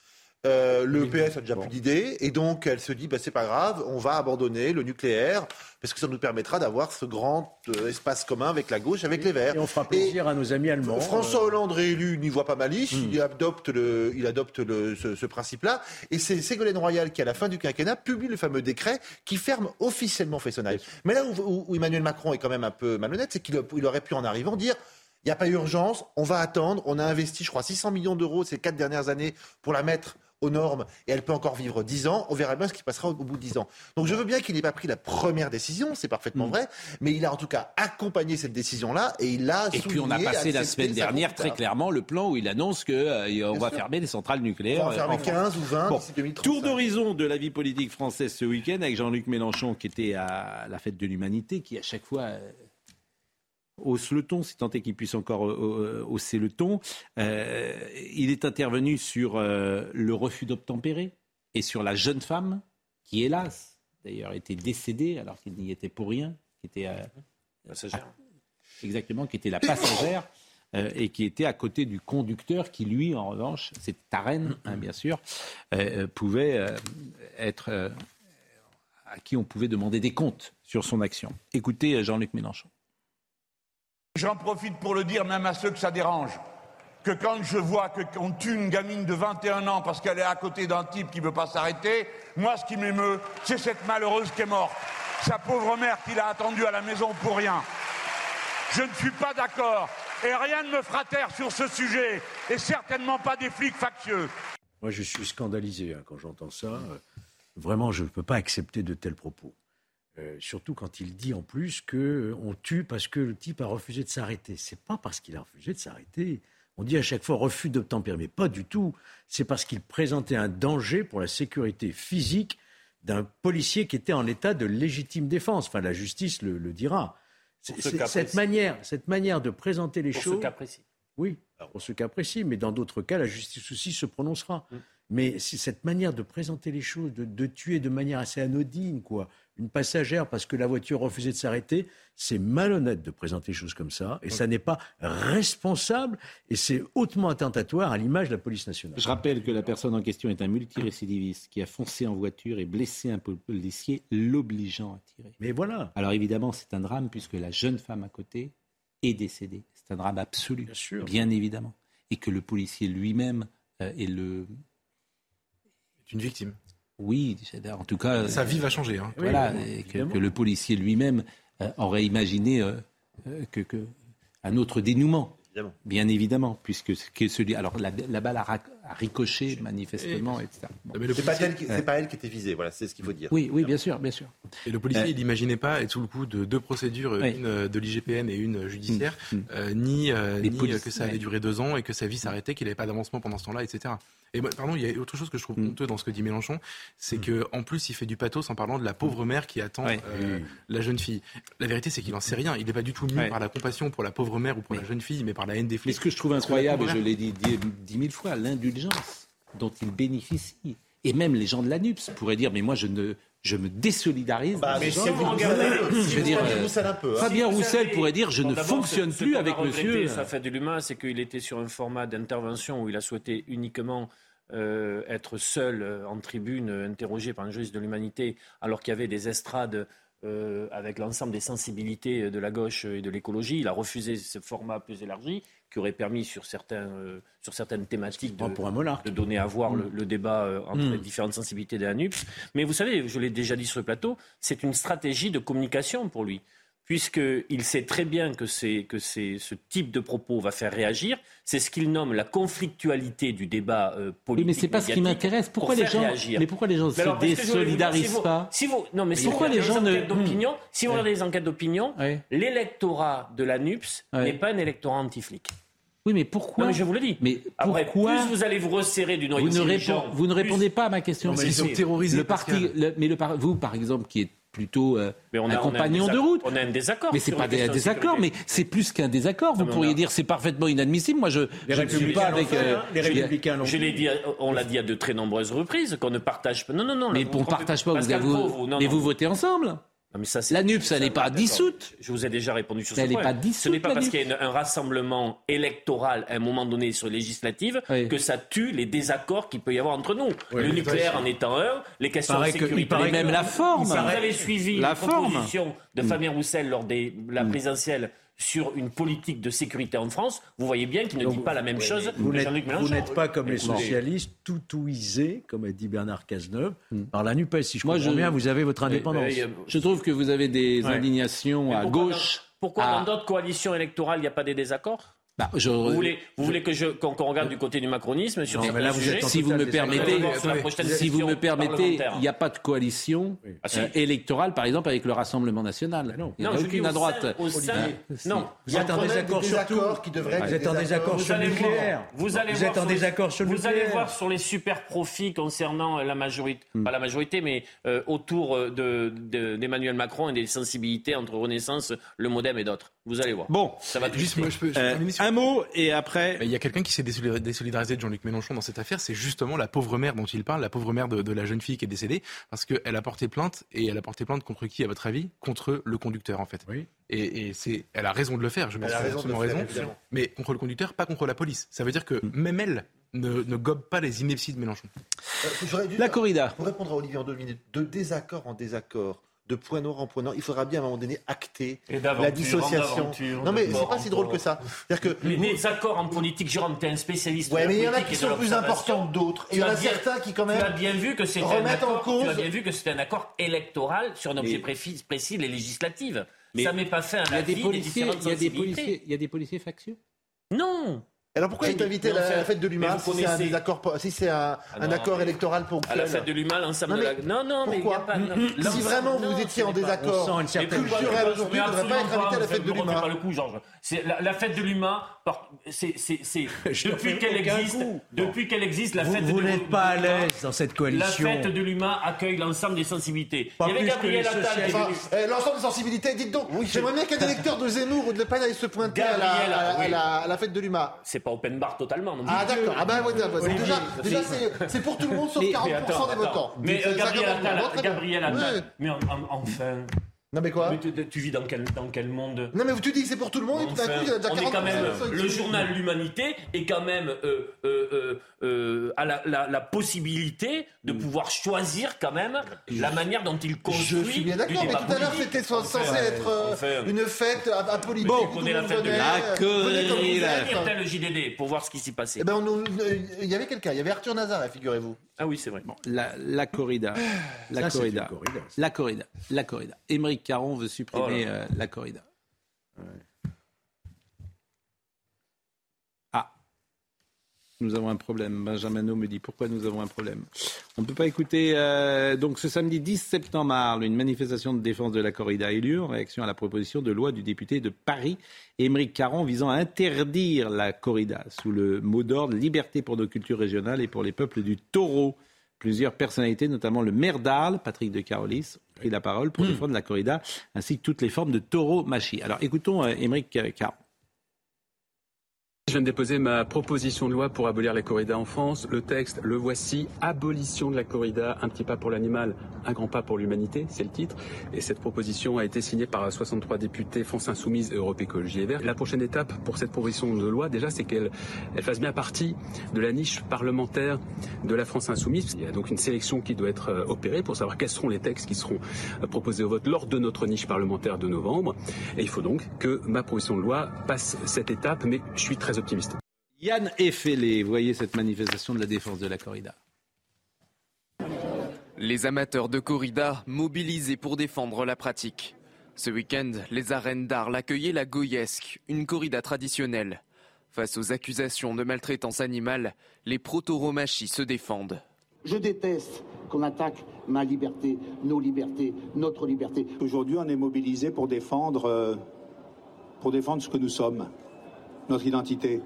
Euh, le PS a déjà plus d'idées et donc elle se dit bah, c'est pas grave, on va abandonner le nucléaire parce que ça nous permettra d'avoir ce grand euh, espace commun avec la gauche, avec les Verts. Et on fera plaisir à nos amis allemands. François Hollande réélu n'y voit pas malice, Hmm. il adopte, le, il adopte le- ce, ce principe-là. Et c'est Ségolène Royal qui, à la fin du quinquennat, publie le fameux décret qui ferme officiellement Fessenheim. Mais là où, où- où Emmanuel Macron est quand même un peu malhonnête, c'est qu'il aurait pu en arrivant dire il n'y a pas urgence, on va attendre, on a investi, je crois, 600 millions d'euros ces quatre dernières années pour la mettre aux normes et elle peut encore vivre 10 ans. On verra bien ce qui passera au, bout de 10 ans. Donc je veux bien qu'il n'ait pas pris la première décision, c'est parfaitement Hmm. vrai, mais il a en tout cas accompagné cette décision-là et il a Et puis on a passé la semaine dernière très clairement le plan où il annonce qu'on va sûr. fermer les centrales nucléaires. On va fermer euh, en 15 France. ou 20 Bon, d'ici 2035. Tour d'horizon de la vie politique française ce week-end avec Jean-Luc Mélenchon qui était à la fête de l'humanité, qui à chaque fois euh, hausse le ton, si tant est qu'il puisse encore euh, euh, hausser le ton. Euh, il est intervenu sur euh, le refus d'obtempérer et sur la jeune femme qui, hélas, d'ailleurs, était décédée alors qu'il n'y était pour rien, qui était euh, Passagère. exactement, qui était la passagère euh, et qui était à côté du conducteur qui, lui, en revanche, c'est Tarenne, hein, bien sûr, euh, pouvait euh, être à qui on pouvait demander des comptes sur son action. Écoutez Jean-Luc Mélenchon. J'en profite pour le dire même à ceux que ça dérange. Que quand je vois qu'on tue une gamine de 21 ans parce qu'elle est à côté d'un type qui ne veut pas s'arrêter, moi ce qui m'émeut, c'est cette malheureuse qui est morte. Sa pauvre mère qui l'a attendue à la maison pour rien. Je ne suis pas d'accord. Et rien ne me fera taire sur ce sujet. Et certainement pas des flics factieux. Moi, je suis scandalisé hein, quand j'entends ça. Euh, Vraiment, je ne peux pas accepter de tels propos. Euh, surtout quand il dit en plus qu'on tue parce que le type a refusé de s'arrêter. C'est pas parce qu'il a refusé de s'arrêter. On dit à chaque fois refus d'obtempérer, mais pas du tout. C'est parce qu'il présentait un danger pour la sécurité physique d'un policier qui était en état de légitime défense. Enfin, la justice le, le dira. Ce cette manière, cette manière de présenter les Pour choses. ce cas précis. Oui, pour ce cas précis, mais dans d'autres cas, la justice aussi se prononcera. Mais c'est cette manière de présenter les choses, de, de tuer de manière assez anodine, quoi, une passagère parce que la voiture refusait de s'arrêter, c'est malhonnête de présenter les choses comme ça, et ça n'est pas responsable, et c'est hautement attentatoire à l'image de la police nationale. Je rappelle que la personne en question est un multirécidiviste qui a foncé en voiture et blessé un policier, l'obligeant à tirer. Mais voilà. Alors évidemment, c'est un drame puisque la jeune femme à côté est décédée. C'est un drame absolu, Bien sûr. bien évidemment. Et que le policier lui-même euh, est le... C'est une victime. Oui, en tout cas... Sa euh, vie va changer. Hein. Voilà, Oui, et que, le policier lui-même euh, aurait imaginé euh, euh, que, que un autre dénouement. Évidemment. Bien évidemment, puisque ce qui est celui. Alors la, la balle a, rac- a ricoché manifestement, etc. Bon. Mais le C'est pas, elle qui- c'est pas elle qui était visée, voilà, c'est ce qu'il faut dire. Oui, oui, bien sûr, bien sûr. Et le policier, Euh, il n'imaginait pas être sous le coup de deux procédures, Oui. une euh, de l'IGPN et une judiciaire, Mm, mm. euh, ni, euh, Les ni polices- euh, que ça allait ouais. durer deux ans et que sa vie s'arrêtait, qu'il n'avait pas d'avancement pendant ce temps-là, etc. Et pardon, il y a autre chose que je trouve Mm. honteux dans ce que dit Mélenchon, c'est que en plus il fait du pathos en parlant de la pauvre mère qui attend Ouais. euh, la jeune fille. La vérité, c'est qu'il en sait rien. Il n'est pas du tout mu Ouais. par la compassion pour la pauvre mère ou pour Mais- la jeune fille, mais par la haine des Mais flics. ce que je trouve incroyable, et je l'ai dit dix dix mille fois, l'indulgence dont il bénéficie. Et même les gens de l'ANUPS pourraient dire, mais moi je ne, je me désolidarise. Bah, mais si vous regardez- veux si vous dire, regardez euh, Roussel un peu, hein. Fabien Si Roussel pourrait dire, je Bon, ne fonctionne ce- ce plus qu'on avec a regretté monsieur. sur la fête de l'humain, c'est qu'il était sur un format d'intervention où il a souhaité uniquement euh, être seul euh, en tribune, euh, interrogé par un juriste de l'humanité, alors qu'il y avait des estrades euh, avec l'ensemble des sensibilités euh, de la gauche et de l'écologie. Il a refusé ce format plus élargi qui aurait permis sur, certains, euh, sur certaines thématiques de, pour un monarque. de donner à voir le, le débat euh, entre Mm. les différentes sensibilités des ANUPS. Mais vous savez, je l'ai déjà dit sur le plateau, c'est une stratégie de communication pour lui. Puisqu'il sait très bien que, ce type de propos va faire réagir. C'est ce qu'il nomme la conflictualité du débat euh, Oui, politique. mais c'est pas ce qui m'intéresse. Pourquoi pour les gens, réagir. mais pourquoi les gens ne se désolidarisent vous- pas si vous, non, mais si Pourquoi vous les regardez gens les ne- enquêtes d'opinion, si vous Ouais. regardez les enquêtes d'opinion, Ouais. l'électorat de la NUPS Ouais. n'est pas un électorat anti-flic. Oui, mais pourquoi Non, mais je vous le dis. Mais Après, pourquoi plus vous allez vous resserrer du noyau vous ne, répond- vous ne plus- répondez pas à ma question. Sont Mais- terrorisés, Le parti, le- mais le vous, par exemple, qui est plutôt euh, Mais on a- un on a un compagnon de désaccord- route. on a un désaccord Mais c'est pas des questions de désaccords, mais c'est plus qu'un désaccord. Vous pourriez a- dire c'est parfaitement inadmissible. Moi, je, ne suis pas avec. euh, hein, les républicains Je l'ai dit, on l'a dit à de très nombreuses reprises qu'on ne partage pas. Non, non, non. Mais on ne partage pas. Vous, vous, Pro, vous- non, mais non. vous votez ensemble. Non, mais ça, c'est- La NUP, ça n'est pas dissoute. Je vous ai déjà répondu sur Mais ce elle n'est point. pas dissoute, Ce n'est pas parce qu'il y a une- un rassemblement électoral à un moment donné sur législative Oui. que ça tue les désaccords qu'il peut y avoir entre nous. Oui, le nucléaire en étant un, les questions de que- sécurité. paraît Et même la forme. Si vous avez suivi La la forme. Mm. proposition de Fabien Roussel lors de la présidentielle sur une politique de sécurité en France, vous voyez bien qu'il ne dit pas la même chose Vous que n'êtes vous pas comme les socialistes, toutouisés, comme a dit Bernard Cazeneuve, par la NUPES. Si je Moi, comprends je- bien, vous avez votre indépendance. euh, Je trouve que vous avez des Ouais. indignations mais à pourquoi gauche. dans- Pourquoi à- dans d'autres coalitions électorales, il n'y a pas des désaccords? Bah, je- Vous voulez, vous voulez que je, qu'on, qu'on regarde du côté du macronisme sur Non, mais là, vous êtes si vous permettez, si vous me permettez, il n'y a pas de coalition Ah, si. euh, électorale, par exemple, avec le Rassemblement national. non. Il n'y Non, a aucune au à droite. sein- au sein- Hein, non, Vous êtes en désaccord sur tout. qui devraient être Vous êtes en désaccord sur le allez voir- nucléaire. Vous allez Vous voir êtes en sur les- désaccord sur le Vous allez voir sur les super profits concernant la majorité, Hmm. pas la majorité, mais euh, autour euh, de, de- d'Emmanuel Macron et des sensibilités entre Renaissance, le MoDem et d'autres. Vous allez voir. Bon, ça va tout Juste, moi, je peux, un mot et après. Mais Il y a quelqu'un qui s'est désolidar- désolidarisé de Jean-Luc Mélenchon dans cette affaire, c'est justement la pauvre mère dont il parle, la pauvre mère de, de la jeune fille qui est décédée, parce qu'elle a porté plainte, et elle a porté plainte contre qui, à votre avis? Contre le conducteur, en fait. Oui. Et, et c'est, elle a raison de le faire, je pense Elle a qu'elle a raison de absolument le faire, raison, évidemment. mais contre le conducteur, pas contre la police. Ça veut dire que même elle ne, ne gobe pas les inepties de Mélenchon. Euh, dû- La corrida. Pour répondre à Olivier en deux minutes, de désaccord en désaccord, de point noir en point noir, il faudra bien à un moment donné acter la dissociation. Non mais c'est pas si drôle que ça. C'est-à-dire que Les désaccords en politique, Jérôme, tu es un spécialiste. Ouais, de mais il y en a qui sont plus importants que d'autres. Il y en a certains qui, quand Tu as même, bien vu que c'était un remettent en accord. Tu as cause- bien vu que c'était un accord électoral sur un objet précis, précis les législatives. Mais ça m'est pas fait un Il y a des différentes il y a des policiers, il y a des policiers factieux? Non. Alors pourquoi est invité à la, la fête de vous si c'est un po- si c'est un, Ah accord mais- électoral À ponctuel la fête de l'humain, l'ensemble Non, de la. Non, non, mais il n'y a pourquoi pas. non, Si vraiment non, vous étiez en désaccord culturel aujourd'hui, il ne devrait pas être absolument invité à la pas, fête de vous l'humain. pas le coup, Georges. La, la fête de l'humain. par- C'est, depuis qu'elle existe. Depuis qu'elle existe, la Vous, fête vous n'êtes pas à l'aise dans cette La coalition. fête de l'humain accueille l'ensemble des sensibilités. Il y avait Gabriel Attal euh, L'ensemble des sensibilités, dites donc, j'aimerais bien qu'un électeur de Zemmour ou de Le Pen aille se pointer à la, à- à la- à la fête de l'humain. C'est pas open bar totalement. Non. Ah d'accord, ah ben d'accord. Olivier, déjà, déjà c'est pour tout le monde sauf Mais- 40% Mais attends, des attends. votants. Mais euh, Gabriel 50%, Attal. Gabriel Attal. Mais en- en- enfin. Non mais quoi Mais tu, tu vis dans quel, dans quel monde Non mais tu dis que c'est pour tout le monde et tout d'un Enfin, coup il y a déjà on 40%. est quand même le journal L'Humanité est quand même euh, euh, euh, euh, a la, la, la possibilité de pouvoir choisir quand même la manière dont il construit. Je suis bien d'accord, mais tout à l'heure c'était censé Enfin, être euh, enfin. une fête à, à politique. Bon, on le la fête de la euh, le JDD pour voir ce qui s'y passait. Eh ben, euh, il y avait quelqu'un, il y avait Arthur Nazar, figurez-vous. Ah oui, c'est vrai. La, la corrida. La Ça, c'est corrida. corrida. La corrida. La corrida. Émeric Caron veut supprimer Oh euh, la corrida. Ah. Nous avons un problème. Benjamin No me dit pourquoi nous avons un problème? On ne peut pas écouter. euh, donc ce samedi 10 septembre à Arles, une manifestation de défense de la corrida a eu lieu en réaction à la proposition de loi du député de Paris, Émeric Caron, visant à interdire la corrida sous le mot d'ordre liberté pour nos cultures régionales et pour les peuples du taureau. Plusieurs personnalités, notamment le maire d'Arles, Patrick de Carolis, ont pris la parole pour défendre la corrida ainsi que toutes les formes de taureau-machie. Alors écoutons euh, Émeric Caron. Je viens de déposer ma proposition de loi pour abolir la corrida en France. Le texte, le voici. Abolition de la corrida, un petit pas pour l'animal, un grand pas pour l'humanité, c'est le titre. Et cette proposition a été signée par 63 députés France Insoumise Europe Écologie et Verts. La prochaine étape pour cette proposition de loi, déjà, c'est qu'elle elle fasse bien partie de la niche parlementaire de la France Insoumise. Il y a donc une sélection qui doit être euh, opérée pour savoir quels seront les textes qui seront euh, proposés au vote lors de notre niche parlementaire de novembre. Et il faut donc que ma proposition de loi passe cette étape, mais je suis très optimiste. Yann Effelé, vous voyez cette manifestation de la défense de la corrida. Les amateurs de corrida mobilisés pour défendre la pratique. Ce week-end, les arènes d'Arles accueillaient la Goyesque, une corrida traditionnelle. Face aux accusations de maltraitance animale, les protoromachis se défendent. Je déteste qu'on attaque ma liberté, nos libertés, notre liberté. Aujourd'hui, on est mobilisé pour défendre, euh, pour défendre ce que nous sommes, notre identité.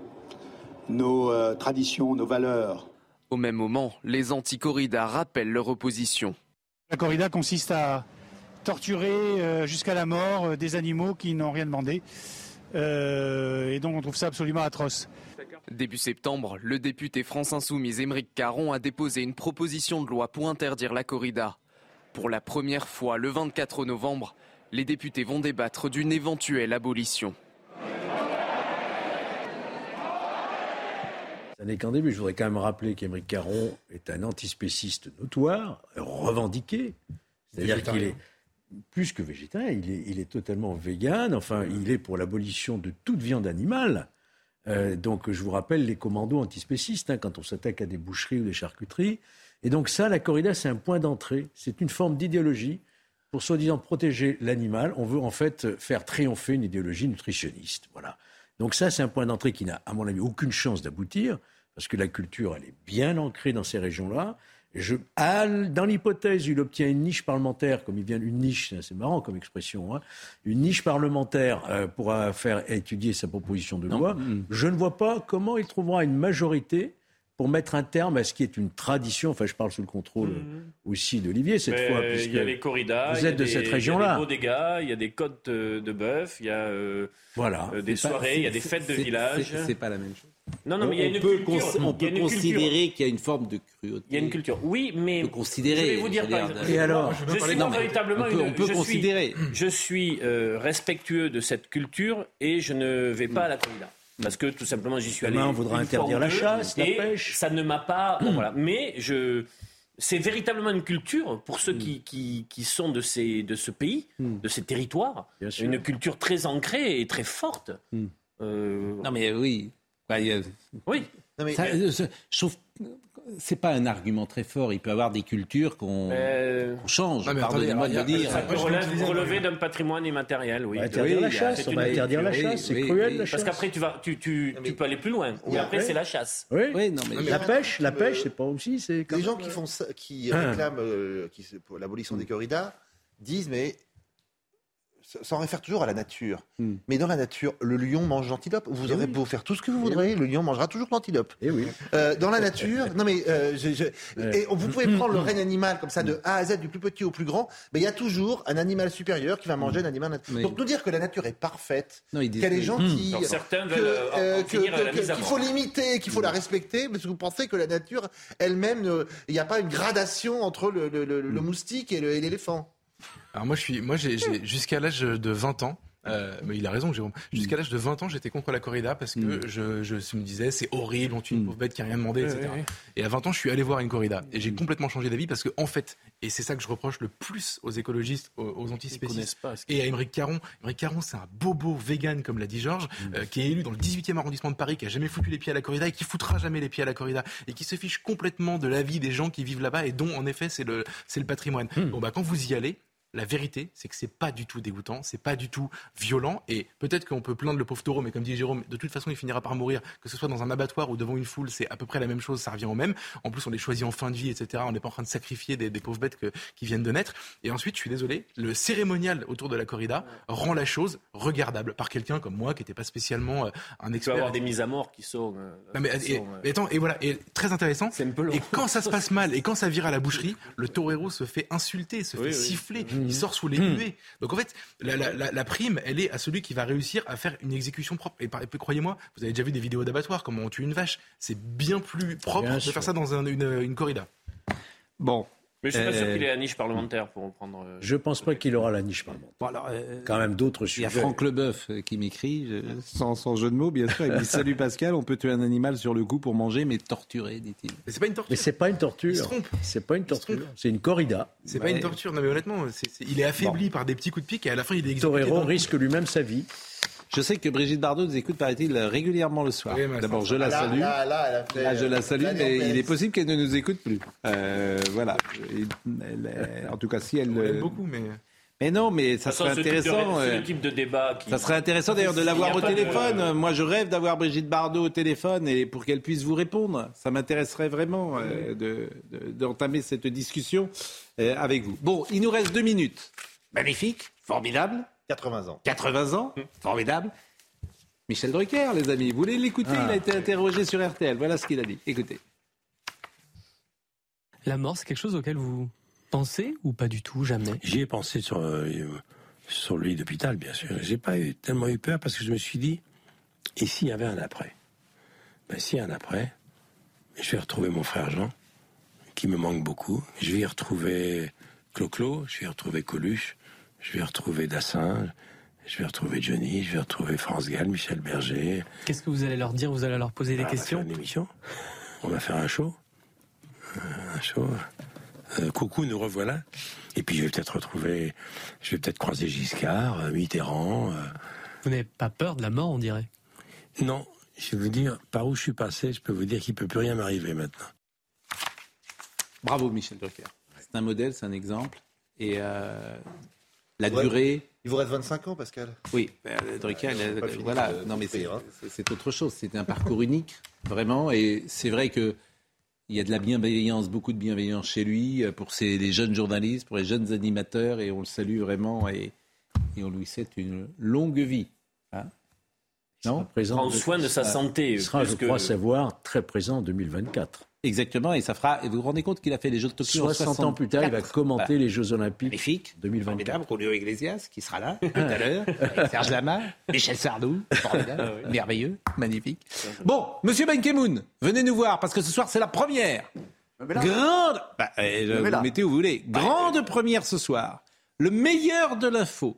nos euh, traditions, nos valeurs. Au même moment, les anti-corridas rappellent leur opposition. La corrida consiste à torturer euh, jusqu'à la mort euh, des animaux qui n'ont rien demandé. Euh, et donc on trouve ça absolument atroce. Début septembre, le député France Insoumise Émeric Caron a déposé une proposition de loi pour interdire la corrida. Pour la première fois, le 24 novembre, les députés vont débattre d'une éventuelle abolition. Ça n'est qu'un début. Je voudrais quand même rappeler qu'Émeric Caron est un antispéciste notoire, revendiqué. C'est-à-dire qu'il est plus que végétarien, il est, il est totalement vegan. Enfin, il est pour l'abolition de toute viande animale. Euh, donc, je vous rappelle les commandos antispécistes hein, quand on s'attaque à des boucheries ou des charcuteries. Et donc, ça, la corrida, c'est un point d'entrée. C'est une forme d'idéologie pour soi-disant protéger l'animal. On veut en fait faire triompher une idéologie nutritionniste. Voilà. Donc, ça, c'est un point d'entrée qui n'a, à mon avis, aucune chance d'aboutir parce que la culture, elle est bien ancrée dans ces régions-là. Je, à- dans l'hypothèse où il obtient une niche parlementaire, comme il vient une niche, c'est marrant comme expression, hein, une niche parlementaire euh, pour euh, faire étudier sa proposition de loi, je ne vois pas comment il trouvera une majorité pour mettre un terme à ce qui est une tradition. Enfin, je parle sous le contrôle aussi d'Olivier cette Mais, fois. puisque Il y a les corridas, vous il y a êtes de des- cette Il y région-là. a des bodegas, il y a des côtes euh, de bœuf, il y a euh, Voilà. euh, des soirées, il y a des fêtes de village. c'est- pas la même chose. Non, non, mais il y a On une peut culture. On considérer qu'il y a une forme de cruauté. Il y a une culture. Oui, mais On peut considérer. je vais vous dire je par exemple. Et alors je suis Non, véritablement on peut- une- on peut je suis- considérer. je suis euh, respectueux de cette culture et je ne vais pas à la corrida. Parce que tout simplement, j'y suis allé. Demain, on voudra interdire la deux, chasse, la pêche. Ça ne m'a pas. bon, voilà. Mais je. C'est véritablement une culture pour ceux qui, qui, qui sont de, ces, de ce pays, de ces territoires. Bien sûr. Une culture très ancrée et très forte. Euh, Non, mais oui. Bah, a- oui. Non, mais- Ça, euh, que c'est pas un argument très fort. Il peut y avoir des cultures qu'on Euh, change. Mais Pardonnez-moi de le dire. Ça peut relever d'un patrimoine immatériel, oui. On va interdire Oui, la chasse. c'est On va interdire la chasse. C'est cruel la Parce chasse. qu'après, tu, vas, tu, tu, tu peux aller plus loin. Et après, c'est la chasse. Oui. Oui, non, mais, Non, mais La pêche, la pêche, c'est pas aussi, c'est Les gens qui font ça, qui réclament euh, qui, pour l'abolition des corridas disent mais s'en réfère toujours à la nature. Hmm. Mais dans la nature, le lion mange l'antilope. Vous aurez beau faire tout ce que vous voudrez, le lion mangera toujours l'antilope. Eh oui. Euh, dans la nature, non mais euh, je- je- et vous pouvez prendre le règne animal comme ça de A à Z, du plus petit au plus grand, mais il y a toujours un animal supérieur qui va manger un animal. nat- Oui. Donc nous dire que la nature est parfaite, qu'elle est gentille, qu'il faut l'imiter, qu'il faut la respecter, parce que vous pensez que la nature elle-même, il n'y a pas une gradation entre le, le- le- le moustique et le- et l'éléphant. Alors moi, je suis, moi, j'ai, j'ai- jusqu'à l'âge de 20 ans. euh, mais il a raison, Jérôme. Jusqu'à l'âge de 20 ans, j'étais contre la corrida parce que je, je me disais c'est horrible, on tue une pauvre bête qui a rien demandé, etc. Et à 20 ans, je suis allé voir une corrida et j'ai complètement changé d'avis parce que en fait, et c'est ça que je reproche le plus aux écologistes, aux, aux antispécistes et à Émeric Caron. Émeric Caron, c'est un bobo vegan, comme l'a dit Georges, euh, qui est élu dans le 18e arrondissement de Paris, qui a jamais foutu les pieds à la corrida et qui foutra jamais les pieds à la corrida et qui se fiche complètement de la vie des gens qui vivent là-bas et dont, en effet, c'est le, c'est le patrimoine. Bon, bah, quand vous y allez, la vérité, c'est que c'est pas du tout dégoûtant, c'est pas du tout violent, et peut-être qu'on peut plaindre le pauvre taureau, mais comme dit Jérôme, de toute façon, il finira par mourir, que ce soit dans un abattoir ou devant une foule, c'est à peu près la même chose, ça revient au même. En plus, on les choisit en fin de vie, etc. On n'est pas en train de sacrifier des, des pauvres bêtes que- qui viennent de naître. Et ensuite, je suis désolé, le cérémonial autour de la corrida rend la chose regardable par quelqu'un comme moi, qui n'était pas spécialement euh, un Tu vas expert. avoir des mises à mort qui sont. euh, Non, mais, qui et, sont, euh, attends, et voilà, et très intéressant. C'est un peu long. Et quand ça se passe mal, et quand ça vire à la boucherie, le torero se fait insulter, se Oui, fait oui. siffler, il sort sous les huées. Donc en fait, la, la- la- la prime, elle est à celui qui va réussir à faire une exécution propre. Et, et croyez-moi, vous avez déjà vu des vidéos d'abattoir, comment on tue une vache. C'est bien plus propre Bien de sûr. faire ça dans un- une, une corrida. Bon. Mais je suis pas sûr Euh, qu'il ait la niche parlementaire pour reprendre. euh, Je pense pas qu'il aura la niche parlementaire. Bon, alors, euh, Quand même d'autres Il y sujets. a Franck Leboeuf qui m'écrit, je- sans, sans jeu de mots, bien sûr. Il me dit Salut Pascal, on peut tuer un animal sur le coup pour manger, mais torturer, dit-il. Mais c'est pas une torture. Mais c'est pas une Il se torture. trompe. C'est pas une torture. C'est une corrida. C'est pas une torture. Non mais honnêtement, c'est- c'est- il est affaibli par des petits coups de pique et à la fin il est exécuté. Torero risque lui-même sa vie. Je sais que Brigitte Bardot nous écoute, paraît-il, régulièrement le soir. Oui, D'abord, je la salue. là, là, elle a fait, Là, je la euh, salue, mais il est possible qu'elle ne nous écoute plus. Euh, voilà. Elle- elle- en tout cas, si elle. On l'aime euh, beaucoup, mais. Mais non, mais de ça serait ce type de- intéressant. C'est euh, le type de débat qui. Ça serait intéressant d'ailleurs de l'avoir au de- téléphone. Moi, je rêve d'avoir Brigitte Bardot au téléphone et pour qu'elle puisse vous répondre. Ça m'intéresserait vraiment euh, de- de- d'entamer cette discussion euh, avec vous. Bon, il nous reste deux minutes. Magnifique, formidable. 80 ans. 80 ans, formidable. Michel Drucker, les amis. Vous voulez l'écouter? Ah. Il a été interrogé sur RTL. Voilà ce qu'il a dit. Écoutez. La mort, c'est quelque chose auquel vous pensez ou pas du tout, jamais? J'y ai pensé sur, euh, sur le lit d'hôpital, bien sûr. J'ai pas eu, tellement eu peur parce que je me suis dit, et s'il y avait un après? Ben, S'il y a un après, je vais retrouver mon frère Jean, qui me manque beaucoup. Je vais y retrouver Clo-Clo, je vais y retrouver Coluche, je vais retrouver Dassin, je vais retrouver Johnny, je vais retrouver France Gall, Michel Berger. Qu'est-ce que vous allez leur dire? Vous allez leur poser des Ah, On va questions? faire une émission. On va faire un show. Euh, un show. Euh, coucou, nous revoilà. Et puis je vais peut-être retrouver, je vais peut-être croiser Giscard, euh, Mitterrand. euh. Vous n'avez pas peur de la mort, on dirait? Non, je vais vous dire, par où je suis passé, je peux vous dire qu'il peut plus rien m'arriver maintenant. Bravo, Michel Drucker. C'est un modèle, c'est un exemple. Et euh, la Ouais. durée. Il vous reste 25 ans, Pascal. Oui, Drucker, finir voilà. de Non, mais c'est hein. c'est- autre chose. C'est un parcours unique, vraiment. Et c'est vrai que il y a de la bienveillance, beaucoup de bienveillance chez lui euh, pour ses, les jeunes journalistes, pour les jeunes animateurs, et on le salue vraiment. Et, et on lui souhaite une longue vie. Hein? Non? Présent- Prend soin de sa santé, Il sera, plus je que- crois savoir, très présent en 2024. Exactement, et ça fera. Et vous vous rendez compte qu'il a fait les Jeux de Tokyo en 60 ans plus tard, il va 64. commenter Voilà. les Jeux Olympiques Magnifique. 2024. Julio Iglesias qui sera là tout à l'heure, Serge Lama, Michel Sardou, formidable, merveilleux, magnifique. Bon, Monsieur Ben Kemoun, venez nous voir parce que ce soir c'est la première. Grande, bah, Me mets vous là. mettez où vous voulez. Grande première ce soir. Le meilleur de l'info.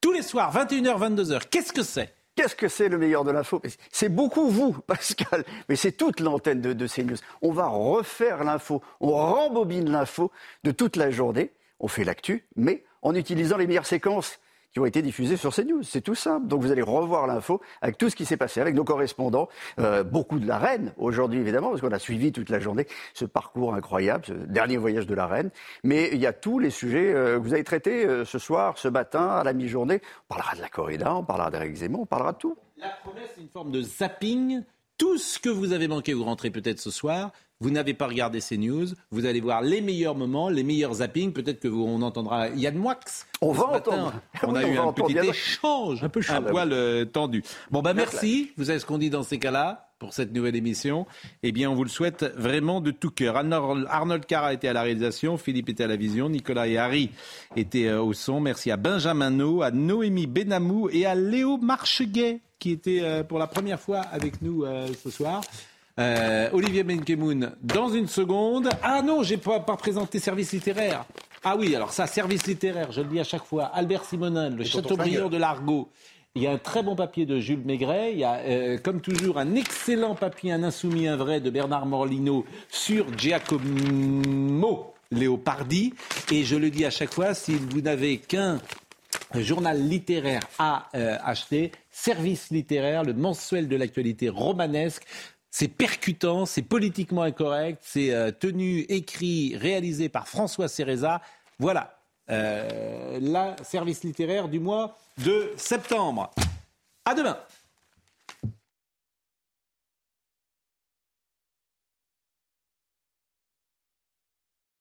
Tous les soirs, 21h, 22h. Qu'est-ce que c'est? Qu'est-ce que c'est le meilleur de l'info? C'est beaucoup vous, Pascal, mais c'est toute l'antenne de, de CNews. On va refaire l'info, on rembobine l'info de toute la journée, on fait l'actu, mais en utilisant les meilleures séquences qui ont été diffusées sur CNews. C'est tout simple. Donc vous allez revoir l'info avec tout ce qui s'est passé, avec nos correspondants, euh, beaucoup de la reine aujourd'hui évidemment, parce qu'on a suivi toute la journée ce parcours incroyable, ce dernier voyage de la reine. Mais il y a tous les sujets euh, que vous avez traités euh, ce soir, ce matin, à la mi-journée. On parlera de la corrida, on parlera d'Éric Zemmour, on parlera de tout. La promesse, c'est une forme de zapping. Tout ce que vous avez manqué, vous rentrez peut-être ce soir. Vous n'avez pas regardé ces news. Vous allez voir les meilleurs moments, les meilleurs zappings. Peut-être que vous, on entendra Yann Moix. On Ce va matin, entendre. On a eu un petit échange, un, peu chaud. poil euh, tendu. Bon, bah merci. Vous savez ce qu'on dit dans ces cas-là pour cette nouvelle émission. Eh bien, on vous le souhaite vraiment de tout cœur. Arnold, Arnold Cara était à la réalisation, Philippe était à la vision, Nicolas et Harry étaient euh, au son. Merci à Benjamin No, à Noémie Benamou et à Léo Marcheguet qui était euh, pour la première fois avec nous euh, ce soir. Euh, Olivier Benkemoun, dans une seconde. Ah non, j'ai pas, pas présenté service littéraire. Ah oui, alors ça, service littéraire, je le dis à chaque fois. Albert Simonin, le Chateaubriand de l'Argot. Il y a un très bon papier de Jules Maigret. Il y a, euh, comme toujours, un excellent papier, un insoumis, un vrai, de Bernard Morlino sur Giacomo Leopardi. Et je le dis à chaque fois, si vous n'avez qu'un journal littéraire à euh, acheter, service littéraire, le mensuel de l'actualité romanesque. C'est percutant, c'est politiquement incorrect, c'est euh, tenu, écrit, réalisé par François Cereza. Voilà, euh, la service littéraire du mois de septembre. À demain.